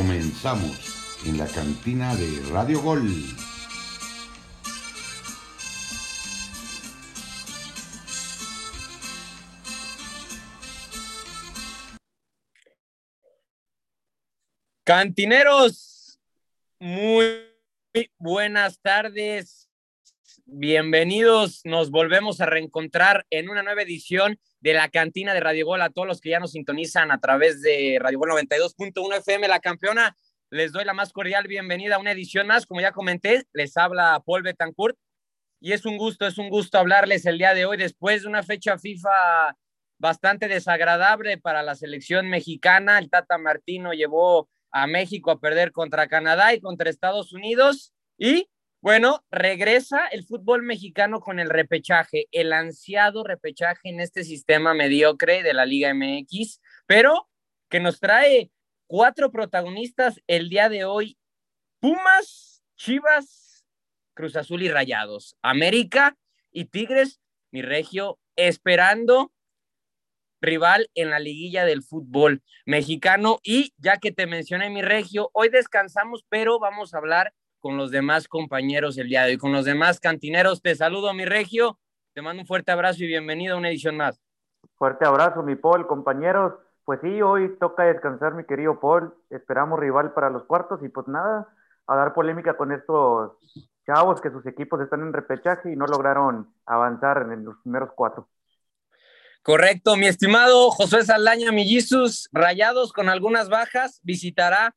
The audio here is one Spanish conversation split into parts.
Comenzamos en la cantina de Radio Gol. Cantineros, muy buenas tardes. Bienvenidos. Nos volvemos a reencontrar en una nueva edición de la cantina de Radio Gol. A todos los que ya nos sintonizan a través de Radio Gol 92.1 FM, la campeona, les doy la más cordial bienvenida a una edición más. Como ya comenté, les habla Paul Betancourt y es un gusto, es un gusto hablarles el día de hoy después de una fecha FIFA bastante desagradable para la selección mexicana. El Tata Martino llevó a México a perder contra Canadá y contra Estados Unidos. Y bueno, regresa el fútbol mexicano con el repechaje, el ansiado repechaje en este sistema mediocre de la Liga MX, pero que nos trae cuatro protagonistas el día de hoy. Pumas, Chivas, Cruz Azul y Rayados, América y Tigres, mi regio, esperando rival en la liguilla del fútbol mexicano. Y ya que te mencioné mi regio, hoy descansamos, pero vamos a hablar con los demás compañeros el día de hoy, con los demás cantineros. Te saludo, mi regio. Te mando un fuerte abrazo y bienvenido a una edición más. Fuerte abrazo, mi Paul, compañeros. Pues sí, hoy toca descansar, mi querido Paul. Esperamos rival para los cuartos y pues nada, a dar polémica con estos chavos que sus equipos están en repechaje y no lograron avanzar en los primeros cuatro. Correcto, mi estimado José Saldaña Millisus, Rayados con algunas bajas, visitará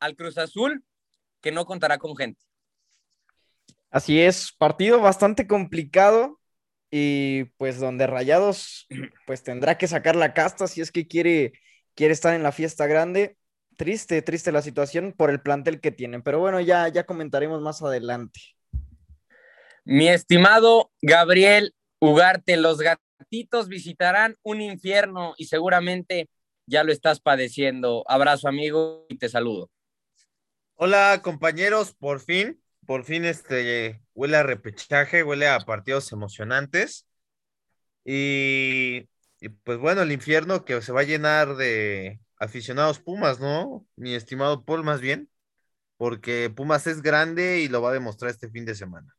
al Cruz Azul, que no contará con gente. Así es, partido bastante complicado y pues donde Rayados pues tendrá que sacar la casta si es que quiere, quiere estar en la fiesta grande. Triste, triste la situación por el plantel que tienen, pero bueno, ya, ya comentaremos más adelante. Mi estimado Gabriel Ugarte, los gatitos visitarán un infierno y seguramente ya lo estás padeciendo. Abrazo amigo y te saludo. Hola compañeros, por fin, por fin este huele a repechaje, huele a partidos emocionantes. Y, pues bueno, el infierno que se va a llenar de aficionados Pumas, ¿no? Mi estimado Paul, más bien, porque Pumas es grande y lo va a demostrar este fin de semana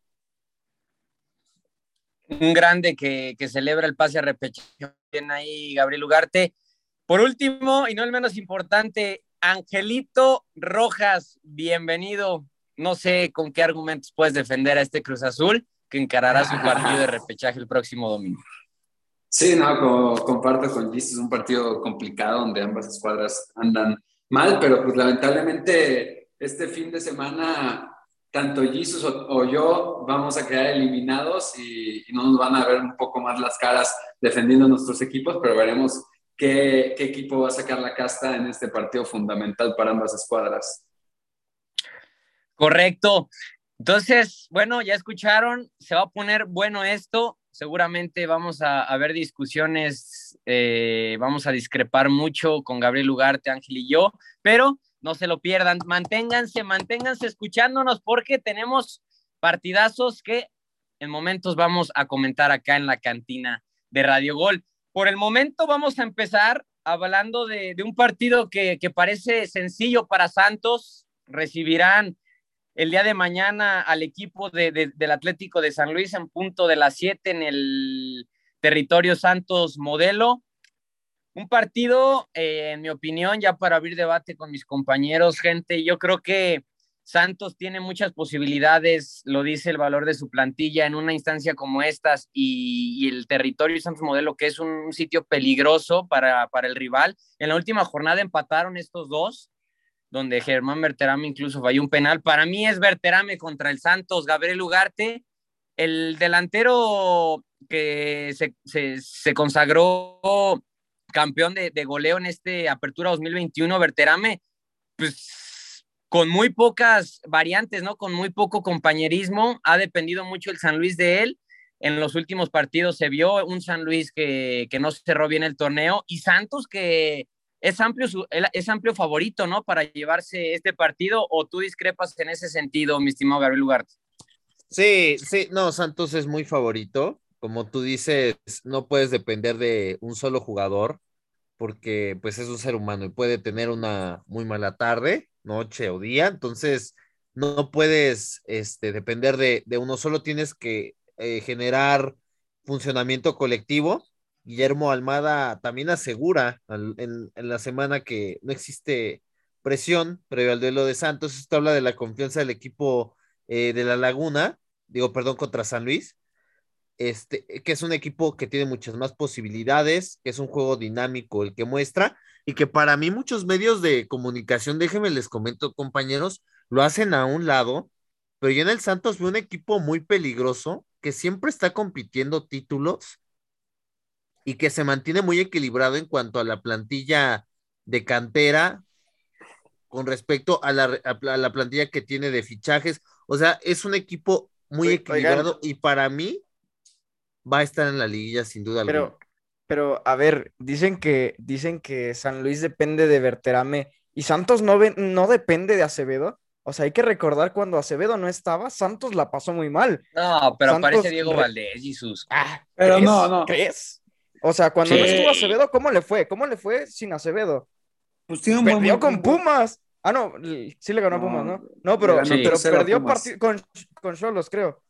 un grande que, celebra el pase a repechaje. ahí Gabriel Ugarte. Por último, y no el menos importante, Angelito Rojas, bienvenido. No sé con qué argumentos puedes defender a este Cruz Azul que encarará su partido de repechaje el próximo domingo. Sí, no, comparto con Gis, es un partido complicado donde ambas escuadras andan mal, pero pues lamentablemente este fin de semana tanto Jesus o, yo vamos a quedar eliminados y, no nos van a ver un poco más las caras defendiendo nuestros equipos, pero veremos qué, equipo va a sacar la casta en este partido fundamental para ambas escuadras. Correcto. Entonces, bueno, ya escucharon, se va a poner bueno esto. Seguramente vamos a, a ver discusiones, eh, vamos a discrepar mucho con Gabriel Ugarte, Ángel y yo, pero no se lo pierdan, manténganse, manténganse escuchándonos porque tenemos partidazos que en momentos vamos a comentar acá en la cantina de Radio Gol. Por el momento vamos a empezar hablando de, un partido que, parece sencillo para Santos. Recibirán el día de mañana al equipo del Atlético de San Luis en punto de las 7 en el territorio Santos Modelo. Un partido, eh, en mi opinión, ya para abrir debate con mis compañeros, gente, yo creo que Santos tiene muchas posibilidades, lo dice el valor de su plantilla en una instancia como estas y, el territorio Santos Modelo, que es un, sitio peligroso para, para, el rival. En la última jornada empataron estos dos, donde Germán Berterame incluso falló un penal. Para mí es Berterame contra el Santos, Gabriel Ugarte, el delantero que se, se, consagró campeón de, goleo en este Apertura 2021, Berterame, pues con muy pocas variantes, ¿no? Con muy poco compañerismo, ha dependido mucho el San Luis de él. En los últimos partidos se vio un San Luis que, no cerró bien el torneo y Santos que es amplio, es amplio favorito, ¿no? Para llevarse este partido o tú discrepas en ese sentido, mi estimado Gabriel Ugarte. Sí, sí, no, Santos es muy favorito. Como tú dices, no puedes depender de un solo jugador porque pues es un ser humano y puede tener una muy mala tarde, noche o día, entonces no puedes este, depender de, uno, solo tienes que eh, generar funcionamiento colectivo. Guillermo Almada también asegura en, la semana que no existe presión previo al duelo de Santos. Esto habla de la confianza del equipo eh, de la Laguna, digo, perdón, contra San Luis. Este, que es un equipo que tiene muchas más posibilidades, que es un juego dinámico el que muestra y que para mí muchos medios de comunicación, déjenme les comento compañeros, lo hacen a un lado, pero yo en el Santos veo un equipo muy peligroso que siempre está compitiendo títulos y que se mantiene muy equilibrado en cuanto a la plantilla de cantera con respecto a la, la plantilla que tiene de fichajes. O sea, es un equipo muy equilibrado y para mí va a estar en la liguilla sin duda pero, Pero, a ver, dicen que, dicen que San Luis depende de Berterame y Santos no, no depende de Acevedo. O sea, hay que recordar cuando Acevedo no estaba, Santos la pasó muy mal. No, pero aparece Diego Valdés y sus. Ah, pero no, no. ¿Crees? O sea, cuando no estuvo Acevedo, ¿cómo le fue? ¿Cómo le fue sin Acevedo? Pues tiene un Perdió con Pumas. Ah, no, sí le ganó a Pumas, ¿no? No, pero, pero perdió con, con Cholos, creo.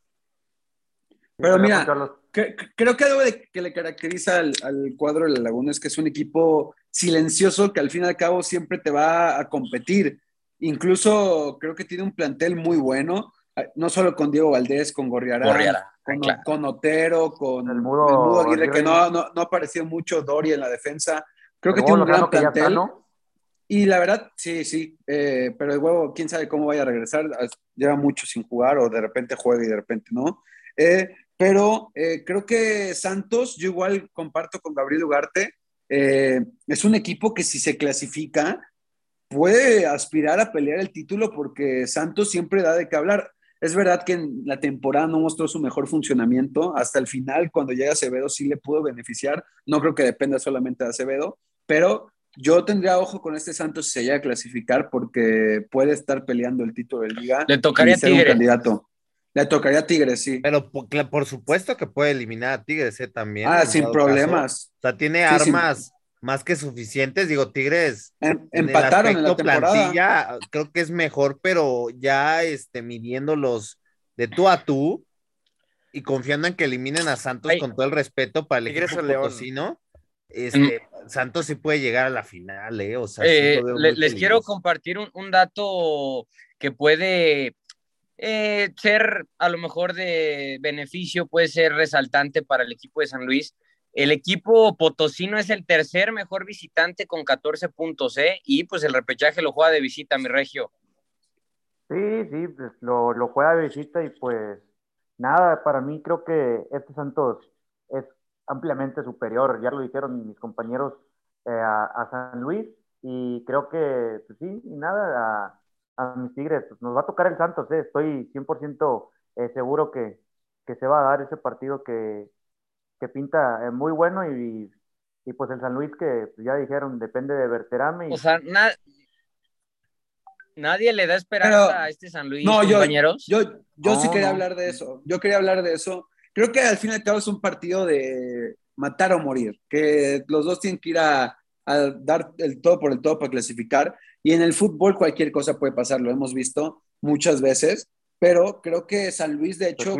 Pero mira, creo que algo que le caracteriza al, cuadro de la Laguna es que es un equipo silencioso que al fin y al cabo siempre te va a competir. Incluso creo que tiene un plantel muy bueno, no solo con Diego Valdés, con Gorriarán, con, Otero, con el Mudo, Aguirre, que no, no, ha aparecido mucho Dori en la defensa. Creo que tiene un gran plantel. Y la verdad, sí, sí, eh, pero el huevo, quién sabe cómo vaya a regresar, lleva mucho sin jugar o de repente juega y de repente no. Eh, pero eh, creo que Santos, yo igual comparto con Gabriel Ugarte, eh, es un equipo que si se clasifica puede aspirar a pelear el título porque Santos siempre da de qué hablar. Es verdad que en la temporada no mostró su mejor funcionamiento. Hasta el final, cuando llega Acevedo, sí le pudo beneficiar. No creo que dependa solamente de Acevedo, pero yo tendría ojo con este Santos si se llega a clasificar porque puede estar peleando el título de liga. Le tocaría ser un candidato. Le tocaría a Tigres, sí. Pero por, supuesto que puede eliminar a Tigres ¿eh? también. Ah, sin problemas. O sea, tiene armas más que suficientes. Digo, Tigres. En, empataron en la plantilla, creo que es mejor, pero ya este, midiéndolos de tú a tú y confiando en que eliminen a Santos con todo el respeto para el Tigres equipo potosino. Este, Santos sí puede llegar a la final, ¿eh? O sea, eh, les quiero compartir un, un dato que puede eh, ser a lo mejor de beneficio, puede ser resaltante para el equipo de San Luis. El equipo potosino es el tercer mejor visitante con 14 puntos, ¿eh? Y pues el repechaje lo juega de visita, mi regio. Sí, sí, pues lo, lo juega de visita y pues nada, para mí creo que este Santos es ampliamente superior, ya lo dijeron mis compañeros eh, a, San Luis y creo que, pues sí, y nada, a, a mis Tigres. Pues, nos va a tocar el Santos, ¿eh? estoy 100% eh, seguro que, se va a dar ese partido que, pinta eh, muy bueno y, pues el San Luis que pues, ya dijeron depende de Berterame. O sea, nadie le da esperanza a este San Luis, no, compañeros. Yo, yo, sí quería hablar de eso. Yo quería hablar de eso. Creo que al fin y al cabo es un partido de matar o morir, que los dos tienen que ir a, a dar el todo por el todo para clasificar. Y en el fútbol cualquier cosa puede pasar, lo hemos visto muchas veces, pero creo que San Luis, de hecho,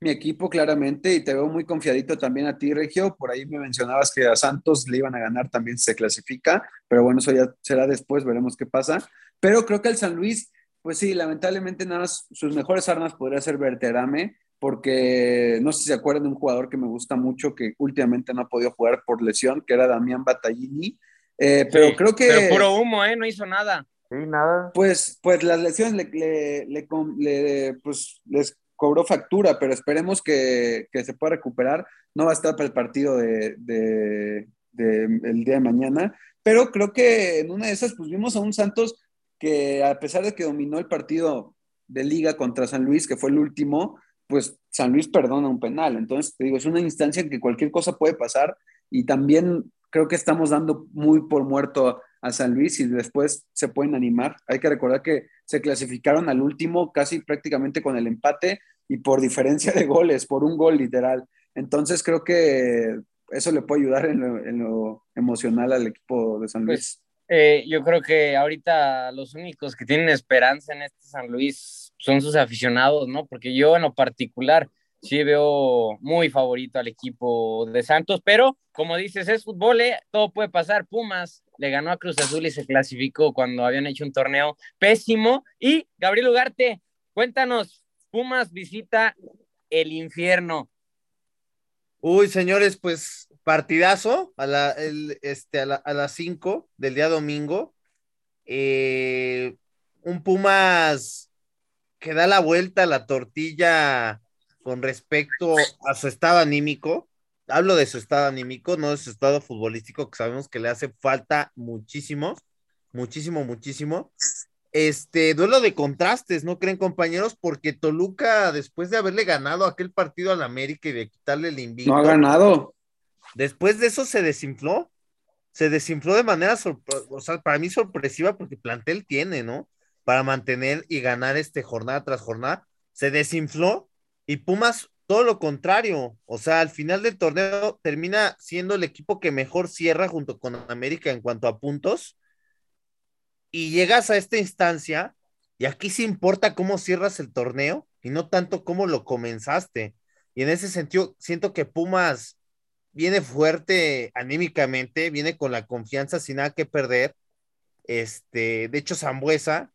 mi equipo claramente, y te veo muy confiadito también a ti, Regio, por ahí me mencionabas que a Santos le iban a ganar también si se clasifica, pero bueno, eso ya será después, veremos qué pasa. Pero creo que el San Luis, pues sí, lamentablemente nada más sus mejores armas podría ser Verterame, porque no sé si se acuerdan de un jugador que me gusta mucho que últimamente no ha podido jugar por lesión, que era Damián Battaglini. Eh, pero creo que. Pero puro humo, ¿eh? No hizo nada. Sí, nada. Pues, pues las lesiones le, le, pues, les cobró factura, pero esperemos que, que, se pueda recuperar. No va a estar para el partido de, de, de, el día de mañana, pero creo que en una de esas, pues vimos a un Santos que a pesar de que dominó el partido de liga contra San Luis, que fue el último, pues San Luis perdona un penal. Entonces, te digo, es una instancia en que cualquier cosa puede pasar y también creo que estamos dando muy por muerto a San Luis y después se pueden animar. Hay que recordar que se clasificaron al último casi prácticamente con el empate y por diferencia de goles, por un gol literal. Entonces creo que eso le puede ayudar en lo, emocional al equipo de San Luis. Pues, eh, yo creo que ahorita los únicos que tienen esperanza en este San Luis son sus aficionados, ¿no? Porque yo en lo particular sí veo muy favorito al equipo de Santos, pero como dices, es fútbol, ¿eh? todo puede pasar. Pumas le ganó a Cruz Azul y se clasificó cuando habían hecho un torneo pésimo. Y Gabriel Ugarte, cuéntanos, Pumas visita el infierno. Uy, señores, pues partidazo a, la, este, a, las 5 del día domingo. Eh, un Pumas que da la vuelta a la tortilla con respecto a su estado anímico. Hablo de su estado anímico, no de su estado futbolístico, que sabemos que le hace falta muchísimo, muchísimo, muchísimo. Este duelo de contrastes, ¿no creen, compañeros? Porque Toluca, después de haberle ganado aquel partido al América y de quitarle el invito. No ha ganado. Después de eso se desinfló. Se desinfló de manera, o sea, para mí sorpresiva, porque plantel tiene, ¿no? Para mantener y ganar este jornada tras jornada. Se desinfló y Pumas, todo lo contrario. O sea, al final del torneo termina siendo el equipo que mejor cierra junto con América en cuanto a puntos. Y llegas a esta instancia y aquí sí importa cómo cierras el torneo y no tanto cómo lo comenzaste. Y en ese sentido, siento que Pumas viene fuerte anímicamente, viene con la confianza sin nada que perder. Este, de hecho, Zambuesa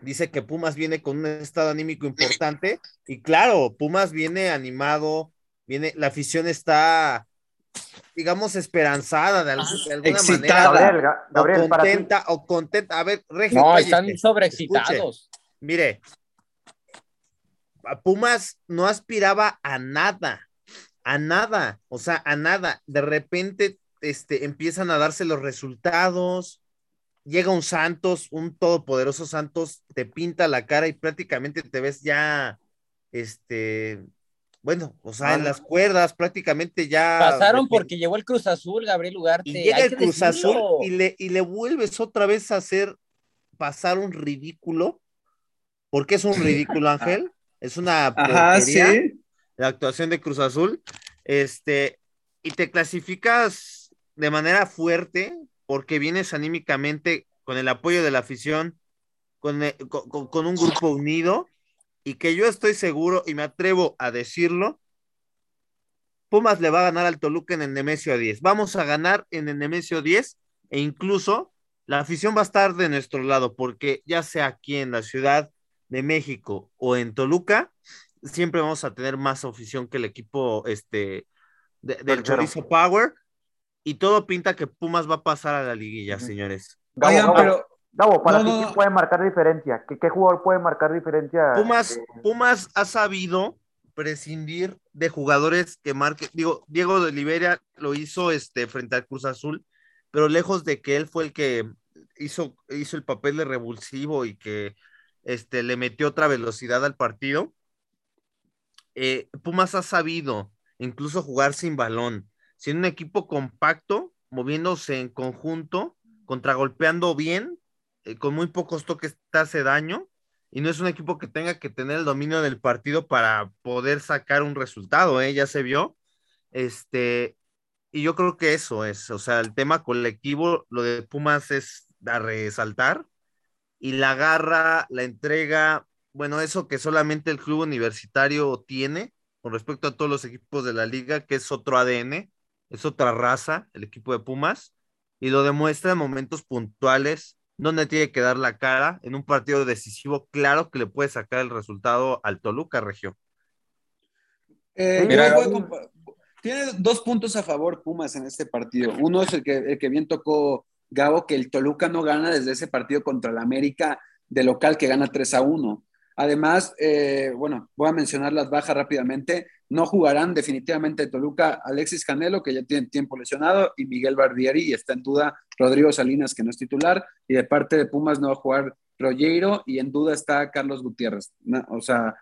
dice que Pumas viene con un estado anímico importante y claro, Pumas viene animado, viene, la afición está, digamos, esperanzada de, alguna manera. Gabriel, o contenta, o contenta. A ver, Regio, No, están sobreexcitados. Mire, Pumas no aspiraba a nada, a nada, o sea, a nada. De repente, este, empiezan a darse los resultados, llega un Santos, un todopoderoso Santos, te pinta la cara y prácticamente te ves ya, este, bueno, o sea, en las cuerdas prácticamente ya. Pasaron porque llegó el Cruz Azul, Gabriel Ugarte. Y llega el Cruz Azul y le, y le vuelves otra vez a hacer pasar un ridículo. porque es un ridículo, Ángel? Es una porquería la actuación de Cruz Azul. Este, y te clasificas de manera fuerte porque vienes anímicamente con el apoyo de la afición, con, eh, con, un grupo unido, y que yo estoy seguro y me atrevo a decirlo, Pumas le va a ganar al Toluca en el Nemesio 10. Vamos a ganar en el Nemesio 10 e incluso la afición va a estar de nuestro lado, porque ya sea aquí en la Ciudad de México o en Toluca, siempre vamos a tener más afición que el equipo este, del Chorizo Power y todo pinta que Pumas va a pasar a la liguilla, señores. Gabo, pero... para ti, ¿quién puede marcar diferencia? ¿Qué, jugador puede marcar diferencia? Pumas, Pumas ha sabido prescindir de jugadores que marquen. Digo, Diego de Oliveira lo hizo este, frente al Cruz Azul, pero lejos de que él fue el que hizo, hizo el papel de revulsivo y que este, le metió otra velocidad al partido. Eh, Pumas ha sabido incluso jugar sin balón siendo un equipo compacto, moviéndose en conjunto, contragolpeando bien, eh, con muy pocos toques te hace daño, y no es un equipo que tenga que tener el dominio del partido para poder sacar un resultado, ¿eh? ya se vio. Este, y yo creo que eso es, o sea, el tema colectivo, lo de Pumas es a resaltar, y la garra, la entrega, bueno, eso que solamente el club universitario tiene con respecto a todos los equipos de la liga, que es otro ADN, es otra raza, el equipo de Pumas, y lo demuestra en momentos puntuales, donde tiene que dar la cara en un partido decisivo, claro que le puede sacar el resultado al Toluca, Regio. Eh, tiene dos puntos a favor Pumas en este partido. Uno es el que, el que bien tocó Gabo, que el Toluca no gana desde ese partido contra el América de local que gana 3 a 1. Además, eh, bueno, voy a mencionar las bajas rápidamente. No jugarán definitivamente Toluca Alexis Canelo, que ya tiene tiempo lesionado, y Miguel Barbieri, y está en duda Rodrigo Salinas, que no es titular, y de parte de Pumas no va a jugar Rollero, y en duda está Carlos Gutiérrez. o sea,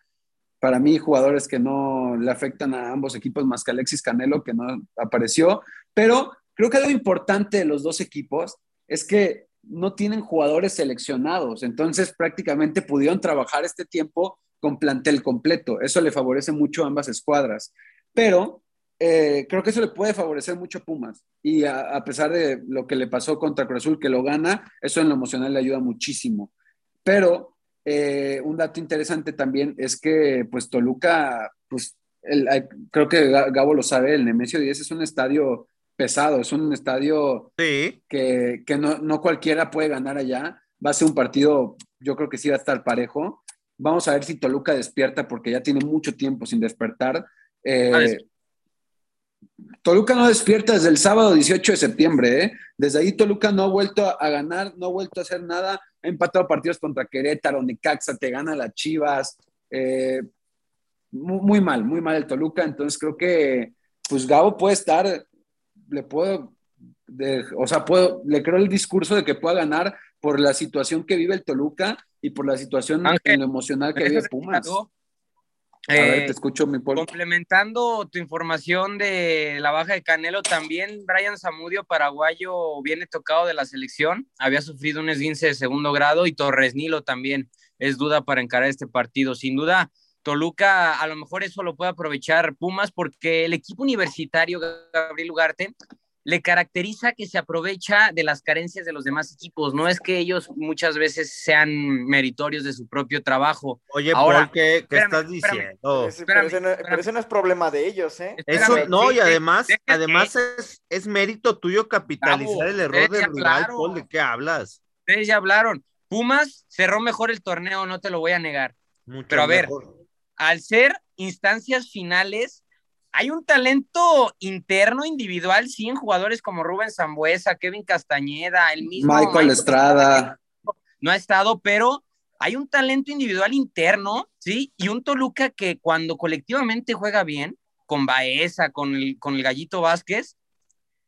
para mí, jugadores que no le afectan a ambos equipos más que Alexis Canelo, que no apareció, pero creo que lo importante de los dos equipos es que no tienen jugadores seleccionados, entonces prácticamente pudieron trabajar este tiempo con plantel completo. Eso le favorece mucho a ambas escuadras. Pero eh, creo que eso le puede favorecer mucho a Pumas. Y a, pesar de lo que le pasó contra Cruz Azul, que lo gana, eso en lo emocional le ayuda muchísimo. Pero eh, un dato interesante también es que, pues, Toluca, pues, creo que Gabo lo sabe, el Nemesio 10 es un estadio pesado, es un estadio que, no, no, cualquiera puede ganar allá. Va a ser un partido, yo creo que sí va a estar parejo. Vamos a ver si Toluca despierta porque ya tiene mucho tiempo sin despertar. Eh, Toluca no despierta desde el sábado 18 de septiembre, ¿eh? Desde ahí Toluca no ha vuelto a ganar, no ha vuelto a hacer nada. Ha empatado partidos contra Querétaro, Necaxa, te gana las Chivas. Eh, muy, mal, muy mal el Toluca. Entonces creo que, pues Gabo puede estar, le puedo, o sea, puedo, le creo el discurso de que pueda ganar por la situación que vive el Toluca y por la situación en lo emocional que vive Pumas. A ver, te eh, escucho, mi pueblo. Complementando tu información de la baja de Canelo, también Brian Zamudio, paraguayo, viene tocado de la selección. Había sufrido un esguince de segundo grado y Torres Nilo también es duda para encarar este partido. Sin duda, Toluca a lo mejor eso lo puede aprovechar Pumas porque el equipo universitario Gabriel Ugarte le caracteriza que se aprovecha de las carencias de los demás equipos. No es que ellos muchas veces sean meritorios de su propio trabajo. Oye, Ahora, ¿qué, estás diciendo? pero, eso no, es problema de ellos, ¿eh? Eso no, y además, además es, es, mérito tuyo capitalizar el error del rival, Paul, ¿de qué hablas? Ustedes ya hablaron. Pumas cerró mejor el torneo, no te lo voy a negar. pero a ver, al ser instancias finales, hay un talento interno, individual, sí, en jugadores como Rubén Zambuesa, Kevin Castañeda, el mismo Michael, Estrada. No ha estado, pero hay un talento individual interno, ¿sí? Y un Toluca que cuando colectivamente juega bien, con Baeza, con el, con el Gallito Vázquez,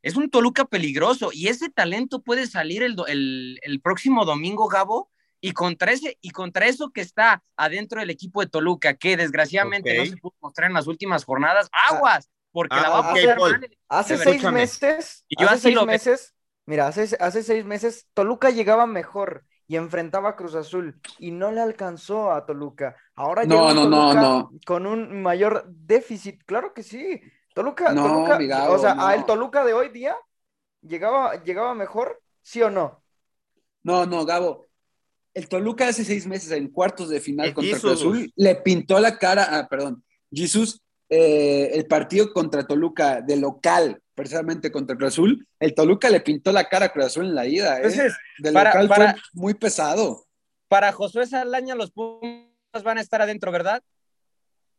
es un Toluca peligroso y ese talento puede salir el, el, el próximo domingo, Gabo, y contra, ese, y contra eso que está adentro del equipo de Toluca, que desgraciadamente no se pudo mostrar en las últimas jornadas, ah, aguas, porque la va a Hace seis meses, y yo hace seis meses, mira, hace, hace seis meses Toluca llegaba mejor y enfrentaba a Cruz Azul y no le alcanzó a Toluca. Ahora no, no, no, no. con un mayor déficit, claro que sí. Toluca, Toluca o sea, a el Toluca de hoy día llegaba, llegaba mejor, ¿sí o no? No, no, Gabo, el Toluca hace seis meses en cuartos de final contra Cruz Azul le pintó la cara, ah, perdón, Jesús, eh, el partido contra Toluca de local, precisamente contra Cruz Azul, el Toluca le pintó la cara a Cruz Azul en la ida. ¿eh? Entonces, de local fue muy pesado. Para Josué Salaña, los Pumas van a estar adentro, ¿verdad?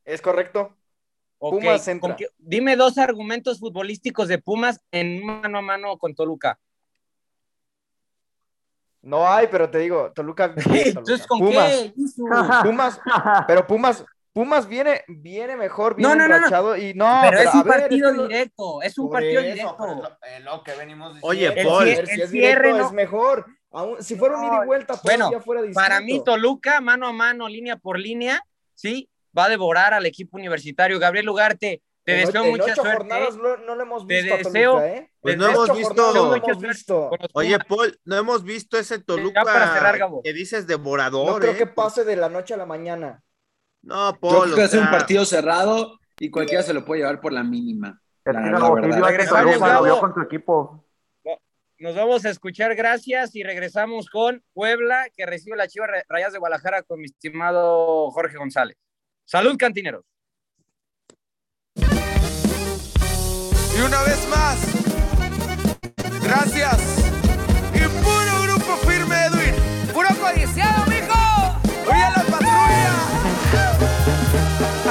Es correcto. Pumas dime dos argumentos futbolísticos de Pumas en mano a mano con Toluca. No hay, pero te digo, Toluca. Entonces, ¿con Pumas, qué? Pumas, pero Pumas, Pumas viene, viene mejor, viene no, no, y no. Pero, es un partido directo, es un partido directo. Lo, que venimos Oye, Paul, el, si es directo, es mejor. si fuera un ida y vuelta, bueno, fuera distinto. Para mí, Toluca, mano a mano, línea por línea, sí, va a devorar al equipo universitario. Gabriel Ugarte te deseo en mucha ocho suerte. jornadas no, no lo hemos visto te deseo, Toluca, ¿eh? Pues no hemos visto, no hemos visto. Oye, Paul, no hemos visto ese Toluca para cerrar, que dices devorador. No creo ¿eh? que pase de la noche a la mañana. No, Paul. Yo creo que es un partido cerrado y cualquiera se lo puede llevar por la mínima. La, con tu equipo. Nos vamos a escuchar, gracias, y regresamos con Puebla, que recibe la Chiva Rayas de Guadalajara con mi estimado Jorge González. Salud, cantineros. Y una vez más, gracias. Y puro grupo firme, Edwin. Puro codiciado, mijo. Oye la patrulla.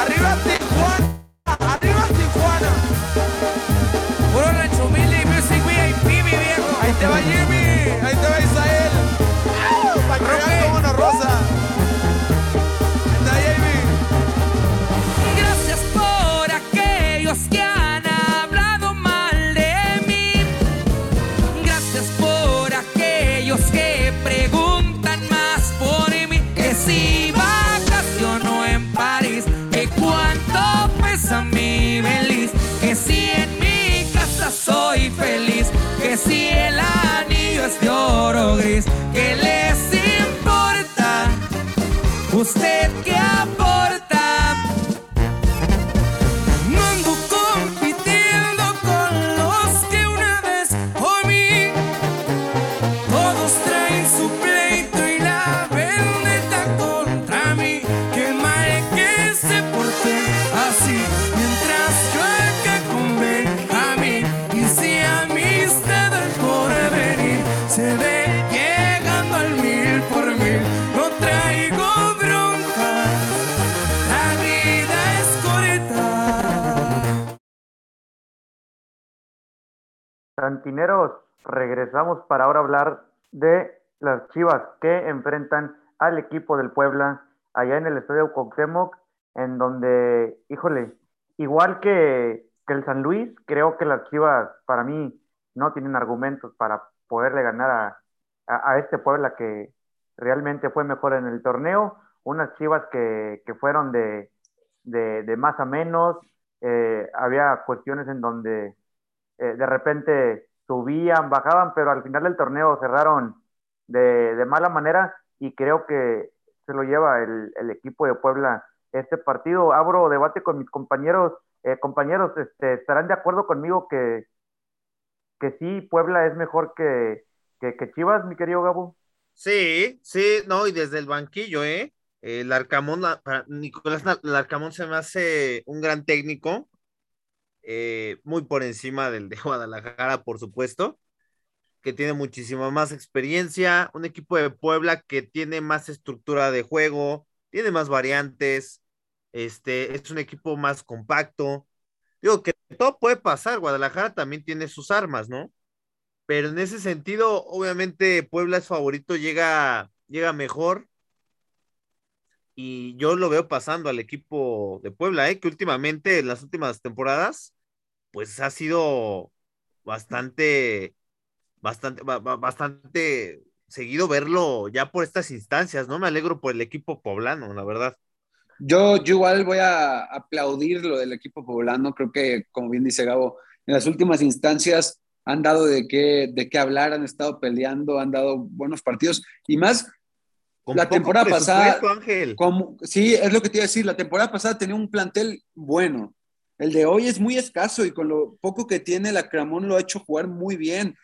Arriba Tijuana. Arriba Tijuana. Puro rancho music VIP, mi viejo. Ahí te va Jimmy. Ahí te va Isael. Santineros, regresamos para ahora hablar de las Chivas que enfrentan al equipo del Puebla allá en el Estadio Cuauhtémoc, en donde, híjole, igual que, el San Luis, creo que las Chivas para mí no tienen argumentos para poderle ganar a, este Puebla que realmente fue mejor en el torneo, unas Chivas que, fueron de, más a menos, eh, había cuestiones en donde eh, de repente subían, bajaban, pero al final del torneo cerraron de, de mala manera y creo que se lo lleva el, el, equipo de Puebla este partido. Abro debate con mis compañeros. Eh, compañeros, este, ¿estarán de acuerdo conmigo que, que sí, Puebla es mejor que, que, que, Chivas, mi querido Gabo? Sí, sí, no, y desde el banquillo, ¿eh? El Arcamón, Nicolás Larcamón se me hace un gran técnico, eh, muy por encima del de Guadalajara, por supuesto que tiene muchísima más experiencia, un equipo de Puebla que tiene más estructura de juego, tiene más variantes, este, es un equipo más compacto. Digo que todo puede pasar, Guadalajara también tiene sus armas, ¿no? Pero en ese sentido, obviamente Puebla es favorito, llega, llega mejor. Y yo lo veo pasando al equipo de Puebla, ¿eh? que últimamente, en las últimas temporadas, pues ha sido bastante bastante, bastante seguido verlo ya por estas instancias, ¿no? Me alegro por el equipo poblano, la verdad. Yo, yo igual voy a aplaudir lo del equipo poblano, creo que, como bien dice Gabo, en las últimas instancias han dado de qué, de qué hablar, han estado peleando, han dado buenos partidos y más Con la temporada pasada. Ángel. Como, sí, es lo que te iba a decir, la temporada pasada tenía un plantel bueno. El de hoy es muy escaso y con lo poco que tiene, la Cramón lo ha hecho jugar muy bien.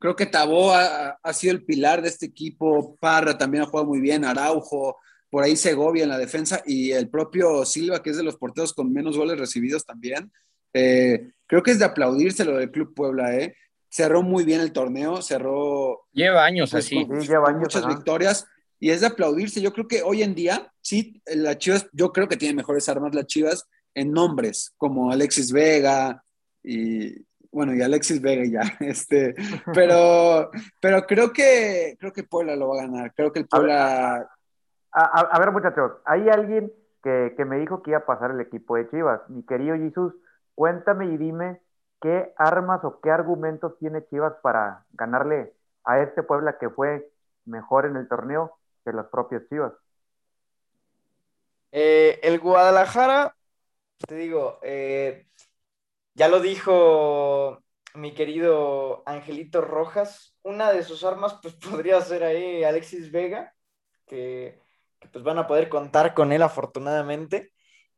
Creo que Tabó ha, ha, sido el pilar de este equipo. Parra también ha jugado muy bien. Araujo, por ahí Segovia en la defensa y el propio Silva, que es de los porteros con menos goles recibidos también. Eh, creo que es de aplaudirse lo del Club Puebla, ¿eh? Cerró muy bien el torneo, cerró. Lleva años pues, así. Con, Sí, lleva años, muchas ajá. victorias y es de aplaudirse. Yo creo que hoy en día, sí, la Chivas, yo creo que tiene mejores armas las Chivas en nombres, como Alexis Vega y, bueno, y Alexis Vega ya, este, pero, pero creo que, creo que Puebla lo va a ganar, creo que el Puebla, A, a- a ver, muchachos, hay alguien que, que me dijo que iba a pasar el equipo de Chivas. Mi querido Jesús, cuéntame y dime qué armas o qué argumentos tiene Chivas para ganarle a este Puebla que fue mejor en el torneo que los propios Chivas. Eh, el Guadalajara, te digo, eh, ya lo dijo mi querido Angelito Rojas, una de sus armas pues podría ser ahí Alexis Vega, que, que, pues van a poder contar con él afortunadamente.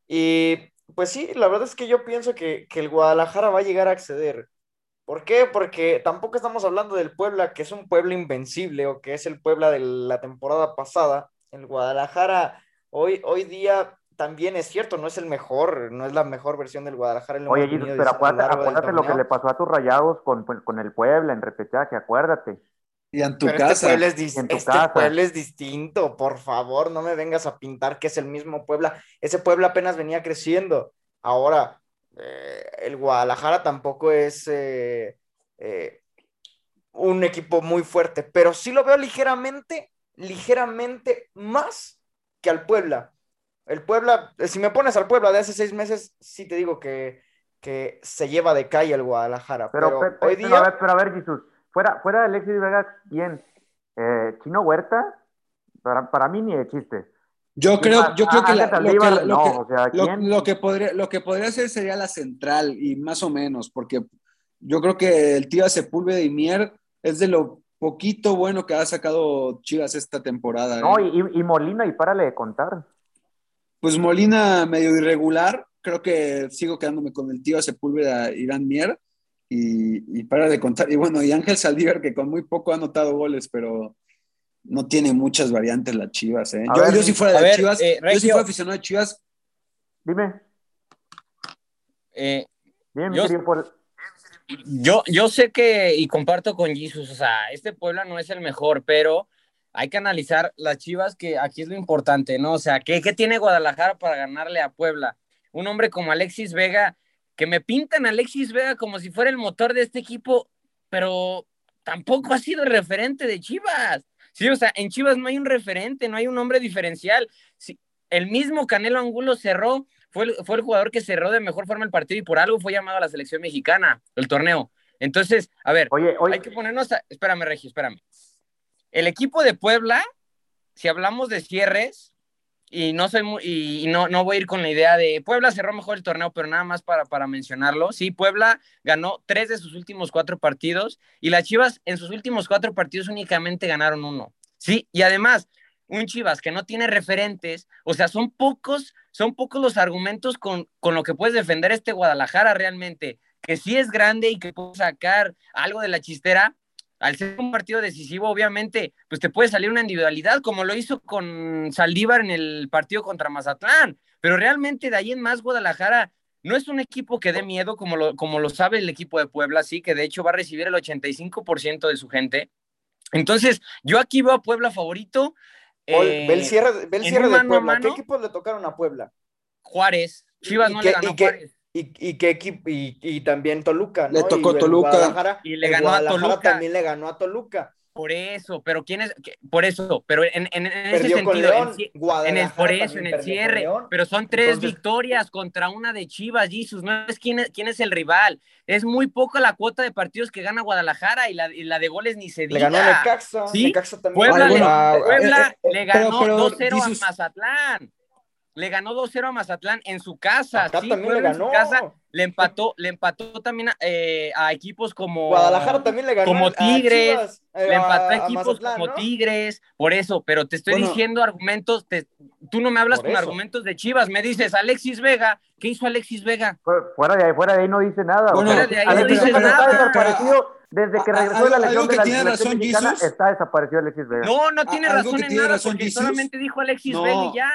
Y pues sí, la verdad es que yo pienso que, que el Guadalajara va a llegar a acceder. ¿Por qué? Porque tampoco estamos hablando del Puebla, que es un Puebla invencible o que es el Puebla de la temporada pasada. El Guadalajara hoy, hoy día también es cierto, no es el mejor, no es la mejor versión del Guadalajara. lo Oye, venido pero acuérdate, acuérdate lo que le pasó a tus rayados con, con el Puebla en repechaje, acuérdate. y en tu Pero casa. este Puebla, es, en tu este casa. Puebla es distinto, por favor, no me vengas a pintar que es el mismo Puebla. Ese Puebla apenas venía creciendo. Ahora, eh, el Guadalajara tampoco es eh, eh, un equipo muy fuerte, pero sí lo veo ligeramente, ligeramente más que al Puebla. El Puebla, si me pones al Puebla de hace seis meses, sí te digo que, que se lleva de calle el Guadalajara. Pero, Pero, pe- pe- hoy pero día. a ver, pero a ver, Jesús, fuera, fuera de Alexis Vega. Eh, ¿Chino Huerta? Para, para mí ni de chiste. Yo creo, yo creo que, la- lo, que, Saldívar, lo no, que- o sea, lo- ¿quién? lo que podría, lo que podría ser sería la central y más o menos, porque yo creo que el tío Sepúlveda y Mier es de lo poquito bueno que ha sacado Chivas esta temporada. No, ¿eh? y Molina, y párale de contar. Pues Molina medio irregular, creo que sigo quedándome con el tío Sepúlveda Irán Mier y, y para de contar. Y bueno, y Ángel Saldívar que con muy poco ha anotado goles, pero no tiene muchas variantes las Chivas. ¿eh? A Yo, ver, yo si fuera a de ver, Chivas, eh, yo si fuera aficionado de Chivas, Dime. Eh, Bien, yo- Paul. Yo, yo sé que, y comparto con Jesus, o sea, este Puebla no es el mejor, pero hay que analizar las chivas, que aquí es lo importante, ¿no? O sea, ¿qué, qué tiene Guadalajara para ganarle a Puebla? Un hombre como Alexis Vega, que me pintan a Alexis Vega como si fuera el motor de este equipo, pero tampoco ha sido referente de Chivas. Sí, o sea, en Chivas no hay un referente, no hay un hombre diferencial. Sí, el mismo Canelo Angulo cerró, fue el, fue el jugador que cerró de mejor forma el partido y por algo fue llamado a la selección mexicana, el torneo. Entonces, a ver, Oye, oye, hay que ponernos, a- espérame, Regio, espérame. El equipo de Puebla, si hablamos de cierres, y no soy y no, no voy a ir con la idea de Puebla cerró mejor el torneo, pero nada más para, para mencionarlo. Sí, Puebla ganó tres de sus últimos cuatro partidos y las Chivas en sus últimos cuatro partidos únicamente ganaron uno. Sí, y además, un Chivas que no tiene referentes, o sea, son pocos, son pocos los argumentos con, con lo que puedes defender este Guadalajara realmente, que sí es grande y que puede sacar algo de la chistera, al ser un partido decisivo, obviamente, pues te puede salir una individualidad, como lo hizo con Saldívar en el partido contra Mazatlán. Pero realmente de ahí en más, Guadalajara no es un equipo que dé miedo, como lo, como lo sabe el equipo de Puebla, sí, que de hecho va a recibir el 85% de su gente. Entonces, yo aquí veo a Puebla favorito. Eh, ve el cierre, ve el en cierre de mano Puebla. ¿Qué equipos le tocaron a Puebla? Juárez. Chivas ¿Y no le ganó y Juárez. ¿Y, y qué equipo? Y, y también Toluca, ¿no? Le tocó Y Toluca. Y le ganó a Guadalajara Toluca. también le ganó a Toluca. Por eso, pero quién es, por eso, pero en, en- en ese sentido, León. en el por eso, en el cierre, pero son tres Entonces- victorias contra una de Chivas, Jesus, no es quién es, quién es el rival, es muy poco la cuota de partidos que gana Guadalajara y la, y la de goles ni se Le diga. ganó a Necaxa. ¿Sí? Necaxa también. Puebla, le, Puebla eh, eh, le ganó pero, 2-0 Jesus- a Mazatlán. Le ganó 2-0 a Mazatlán en su casa. Acá sí, también le Puebla en su ganó. casa le empató, le empató también a, eh, a equipos como Guadalajara también le ganó como a Tigres, Chivas, eh, le empató a, a equipos Mazatlán, como ¿no? Tigres, por eso, pero te estoy Bueno. diciendo argumentos, te- tú no me hablas con eso. argumentos de Chivas, me dices Alexis Vega, ¿qué hizo Alexis Vega? fu- fuera de ahí, fuera de ahí no dice nada. Bueno, fuera de ahí no Alexis dice Vega nada. Está desaparecido desde que A- a- regresó de la lesión de la tiene razón, mexicana, Jesus. está desaparecido Alexis Vega. No, no tiene razón en tiene nada, razón, porque Jesus. solamente dijo Alexis No. Vega y ya.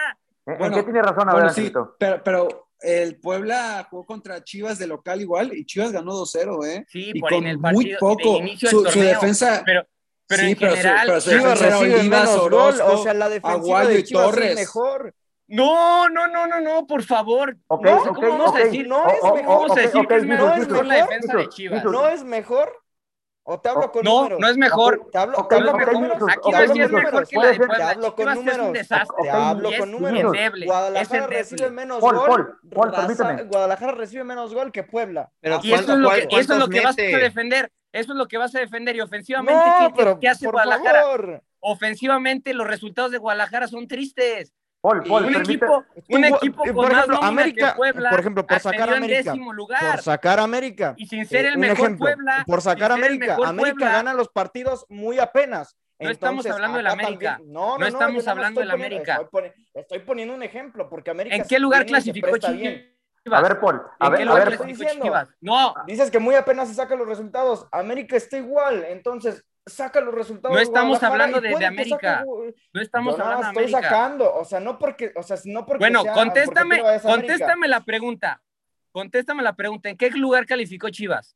¿En- ¿En Bueno, qué tiene razón? A ver, Bueno, sí, pero, pero el Puebla jugó contra Chivas de local igual y Chivas ganó 2-0, ¿eh? Sí, y por con en el muy partido de poco. inicio Su, del su torneo. defensa. Pero, pero sí, en pero su- general, pero su Chivas recibe Olivas, menos gol, Orozco, o sea, la defensiva Aguayo de y Chivas Torres. es mejor. No, no, no, no, no, por favor. Ok, no, ok, ¿cómo vamos ok. a decir? No es O- o- mejor. ¿Cómo vamos a decir que es mejor la defensa de Chivas? ¿No es mejor? ¿O te hablo con No, números? no es mejor. Te hablo, Ok, te hablo ok, con números. Aquí no es es mejor que la de Puebla. Te hablo con Chivas es un números. desastre. Te hablo con es números. endeble, es Guadalajara endeble. recibe menos Paul, gol. Paul, Paul, Raza- permíteme. Guadalajara recibe menos gol que Puebla. Pero Y eso es lo que, ¿cuántos eso es lo que vas a defender. Eso es lo que vas a defender. Y ofensivamente, No, ¿qué- ¿qué, pero qué hace por Guadalajara? favor. Ofensivamente, los resultados de Guadalajara son tristes. Paul, Paul, un permite- equipo, un equipo eh, con por ejemplo, América, que Puebla, por ejemplo, por sacar a América. Por sacar a América. Y sin ser Eh, el un mejor ejemplo, Puebla, Por sacar a América. América Puebla. gana los partidos muy apenas. No estamos hablando del América. también- no, no, No no, estamos más hablando del América. Estoy, poni- estoy poniendo un ejemplo, porque América ¿En qué lugar clasificó Chivas? A ver, Paul, a ¿En ver, qué a lugar ver, clasificó. Chivas? No, Dices que muy apenas se sacan los resultados. América está igual, entonces saca los resultados. No estamos hablando de- América. no estamos hablando de estoy América. sacando, o sea, no porque, o sea, no porque Bueno, sea- contéstame, porque contéstame la pregunta. Contéstame la pregunta. ¿En qué lugar calificó Chivas?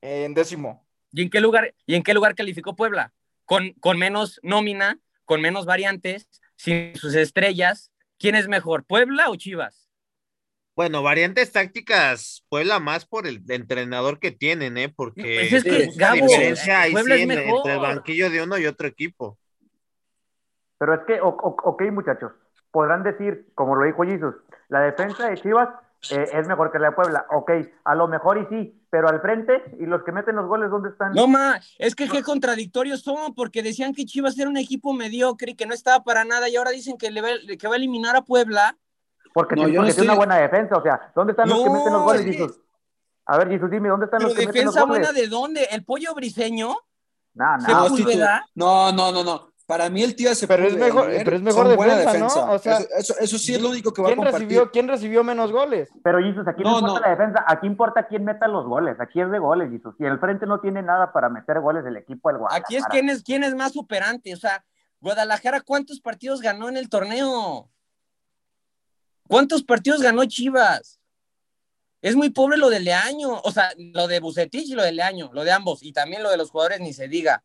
En décimo. ¿Y en qué lugar, y en qué lugar calificó Puebla? Con, con menos nómina, con menos variantes, sin sus estrellas. ¿Quién es mejor, Puebla o Chivas? Bueno, variantes tácticas, Puebla más por el entrenador que tienen, ¿eh? Porque Pues es que, hay mucha Gabo, diferencia ahí Puebla sí es en- mejor. entre el banquillo de uno y otro equipo. Pero es que, o- o- ok, muchachos, podrán decir, como lo dijo Jesus, la defensa de Chivas eh, es mejor que la de Puebla. Ok, a lo mejor y sí, pero al frente y los que meten los goles, ¿dónde están? No, ma, es que qué contradictorios son, porque decían que Chivas era un equipo mediocre y que no estaba para nada, y ahora dicen que, le va, que va a eliminar a Puebla. Porque No, tiene, no porque tiene una buena defensa. O sea, ¿dónde están los que meten los goles, que- Jesus? A ver, Jesus, dime, ¿dónde están Pero los que meten los defensa goles? buena de dónde? ¿El pollo briseño? No, no. ¿Se No, no, no, no, no. Para mí el tío Pero es mejor- pero es mejor defensa, ¿no? O sea, eso, eso, eso sí es lo único que va a ¿Quién compartir. recibió, ¿Quién recibió menos goles? Pero Jesus, aquí no, No, importa no. la defensa, aquí importa quién meta los goles. Aquí es de goles, Jesus. Y el frente no tiene nada para meter goles del equipo del Guadalajara. Aquí es quién es, quién es más operante. O sea, Guadalajara, ¿cuántos partidos ganó en el torneo? ¿Cuántos partidos ganó Chivas? Es muy pobre lo de Leaño, o sea, lo de Bucetich y lo de Leaño, lo de ambos, y también lo de los jugadores ni se diga.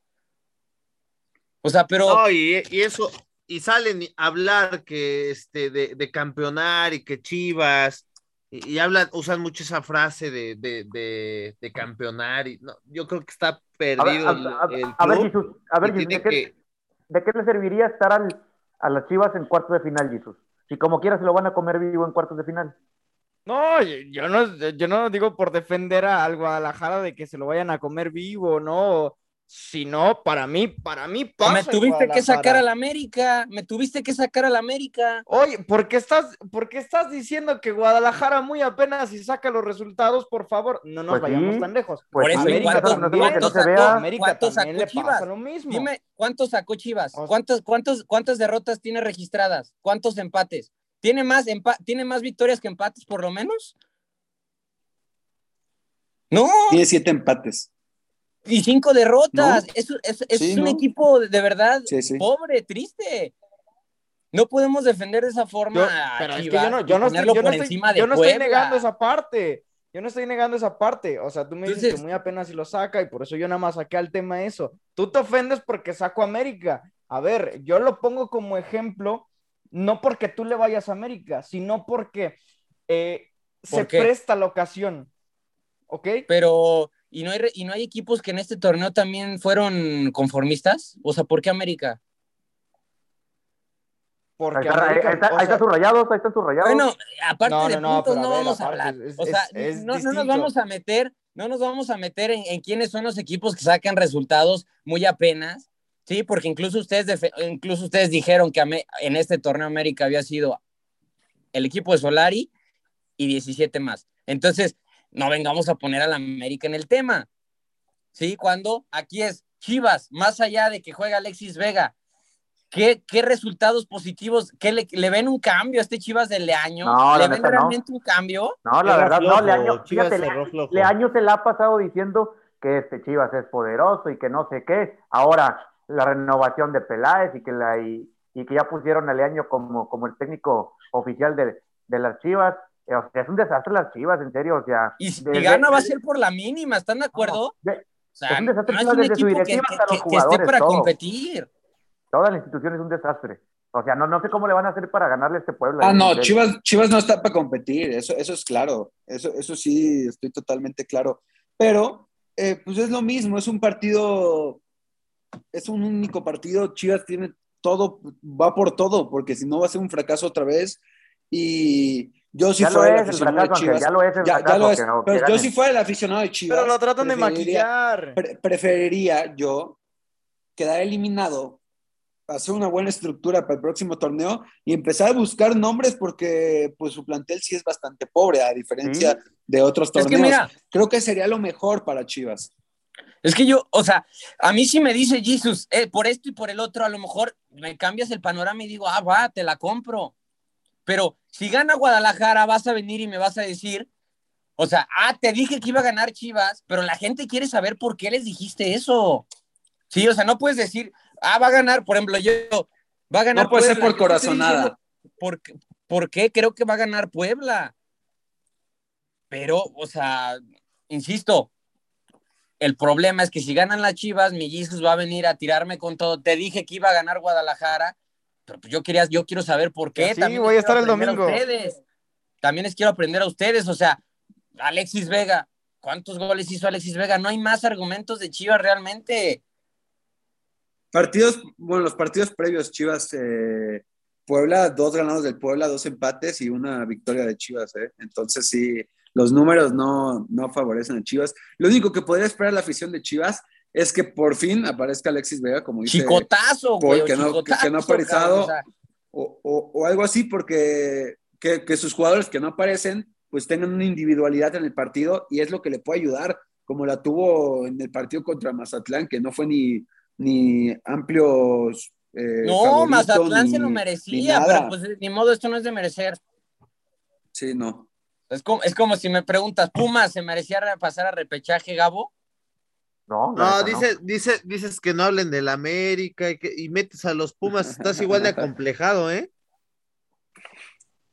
O sea, pero. No, y, y eso, y salen a hablar que este de, de campeonar y que Chivas, y, y, hablan, usan mucho esa frase de, de, de, de campeonar, y no, yo creo que está perdido a ver, a, el, el a ver, Jesús, a ver, y Jesús, tiene ¿de, qué, que- de qué le serviría estar al- a las Chivas en cuartos de final, Jesús? Si como quiera se lo van a comer vivo en cuartos de final. No, yo no, yo no digo por defender a- al Guadalajara de que se lo vayan a comer vivo, no. Sino para mí, para mí pasa. me tuviste que sacar Guadalajara. al América, me tuviste que sacar al América. Oye, ¿por qué estás, por qué estás diciendo que Guadalajara muy apenas si saca los resultados? Por favor, no nos Pues vayamos sí, tan lejos. Pues Por eso, América ¿cuántos- también, no no se sacó? vea? América ¿Cuánto también sacó le Chivas? pasa lo mismo. Dime, ¿cuántos sacó Chivas? ¿Cuántos, cuántos, ¿Cuántas derrotas tiene registradas? ¿Cuántos empates? ¿Tiene más, empa- ¿Tiene más victorias que empates, por lo menos? No, Tiene siete empates. Y cinco derrotas. No. Es, es- es Sí, un no. equipo de verdad Sí, sí. pobre, triste. No podemos defender de esa forma Yo- a pero es que Chivas yo no, yo no estoy, yo estoy- yo estoy negando esa parte. Yo no estoy negando esa parte. O sea, tú me dices que muy apenas si lo saca y por eso yo nada más saqué al tema eso. Tú te ofendes porque saco a América. A ver, yo lo pongo como ejemplo, no porque tú le vayas a América, sino porque eh, se ¿Por qué? presta la ocasión. ¿Ok? Pero, ¿y no, hay, ¿y no hay equipos que en este torneo también fueron conformistas? O sea, ¿por qué América? Ahí Porque está, ahí América, está- o ahí sea, están sus rayados, ahí están sus rayados. Bueno, aparte No, de no, no, puntos no a ver, vamos a hablar. es- o sea, es- es no, no nos vamos a meter, no nos vamos a meter en, en quiénes son los equipos que sacan resultados muy apenas, sí, porque incluso ustedes, incluso ustedes dijeron que en este torneo América había sido el equipo de Solari y 17 más. Entonces, no vengamos a poner a la América en el tema, sí, cuando aquí es Chivas, más allá de que juega Alexis Vega. ¿Qué, qué resultados positivos? ¿Qué le, le ven un cambio a este Chivas de Leaño? No, ¿Le ven no. realmente un cambio? No, la Era verdad, flojo, no, Leaño, fíjate, Le-. Leaño se la ha pasado diciendo que este Chivas es poderoso y que no sé qué. Ahora, la renovación de Peláez y que la y, y que ya pusieron a Leaño como, como el técnico oficial de, de las Chivas. O sea, es un desastre las Chivas, en serio. O sea, Y si desde- gana va a ser por la mínima, ¿están de acuerdo? de- O sea, es un desastre no es Chivas un desde su equipo que, que- los que- que esté para todo. competir. toda la institución es un desastre. O sea, no, no sé cómo le van a hacer para ganarle a este pueblo. Ah, no. Chivas, Chivas no está para competir, eso, eso es claro, eso, eso sí, estoy totalmente claro. Pero, eh, pues es lo mismo, es un partido, es un único partido, Chivas tiene todo, va por todo, porque si no va a ser un fracaso otra vez. Y yo lo fuera el aficionado de Chivas, Ángel, ya lo es el ya, ya fracaso, lo es, que no- que pero yo ganen. si fuera el aficionado de Chivas, pero lo tratan de maquillar. pre- preferiría yo quedar eliminado, hacer una buena estructura para el próximo torneo y empezar a buscar nombres porque pues su plantel sí es bastante pobre a diferencia Sí. de otros Es torneos. que mira, Creo que sería lo mejor para Chivas. es que yo, o sea, a mí sí me dice Jesus, eh, por esto y por el otro, a lo mejor me cambias el panorama y digo, ah, va, te la compro. Pero si gana Guadalajara, vas a venir y me vas a decir, o sea, ah, te dije que iba a ganar Chivas, pero la gente quiere saber por qué les dijiste eso. Sí, o sea, no puedes decir, ah, va a ganar, por ejemplo, yo, va a ganar No puede ser por corazonada. ¿por, qué- ¿Por qué? Creo que va a ganar Puebla. Pero, o sea, insisto, el problema es que si ganan las Chivas, mi Jesus va a venir a tirarme con todo. Te dije que iba a ganar Guadalajara, pero pues yo quería, yo quiero saber por qué. Sí, También voy les a estar quiero el aprender a domingo. ustedes. También les quiero aprender a ustedes. O sea, Alexis Vega, ¿cuántos goles hizo Alexis Vega? No hay más argumentos de Chivas realmente. Partidos, bueno, los partidos previos, Chivas, eh, Puebla, dos ganados del Puebla, dos empates y una victoria de Chivas, ¿eh? Entonces sí, los números no, no favorecen a Chivas. Lo único que podría esperar la afición de Chivas es que por fin aparezca Alexis Vega, como dice Chicotazo, güey. que no- que no ha aparecido. o sea, o, o- o algo así, porque que, que sus jugadores que no aparecen, pues tengan una individualidad en el partido y es lo que le puede ayudar, como la tuvo en el partido contra Mazatlán, que no fue ni, ni amplios. eh, no, favorito, Mazatlán se lo merecía, pero pues ni modo, esto no es de merecer. Sí, no. Es como, es como si me preguntas, ¿Pumas se merecía re- pasar a repechaje, Gabo? No, No, dice, dice, dices que no hablen del América y, que, y metes a los Pumas, estás igual de acomplejado, ¿eh?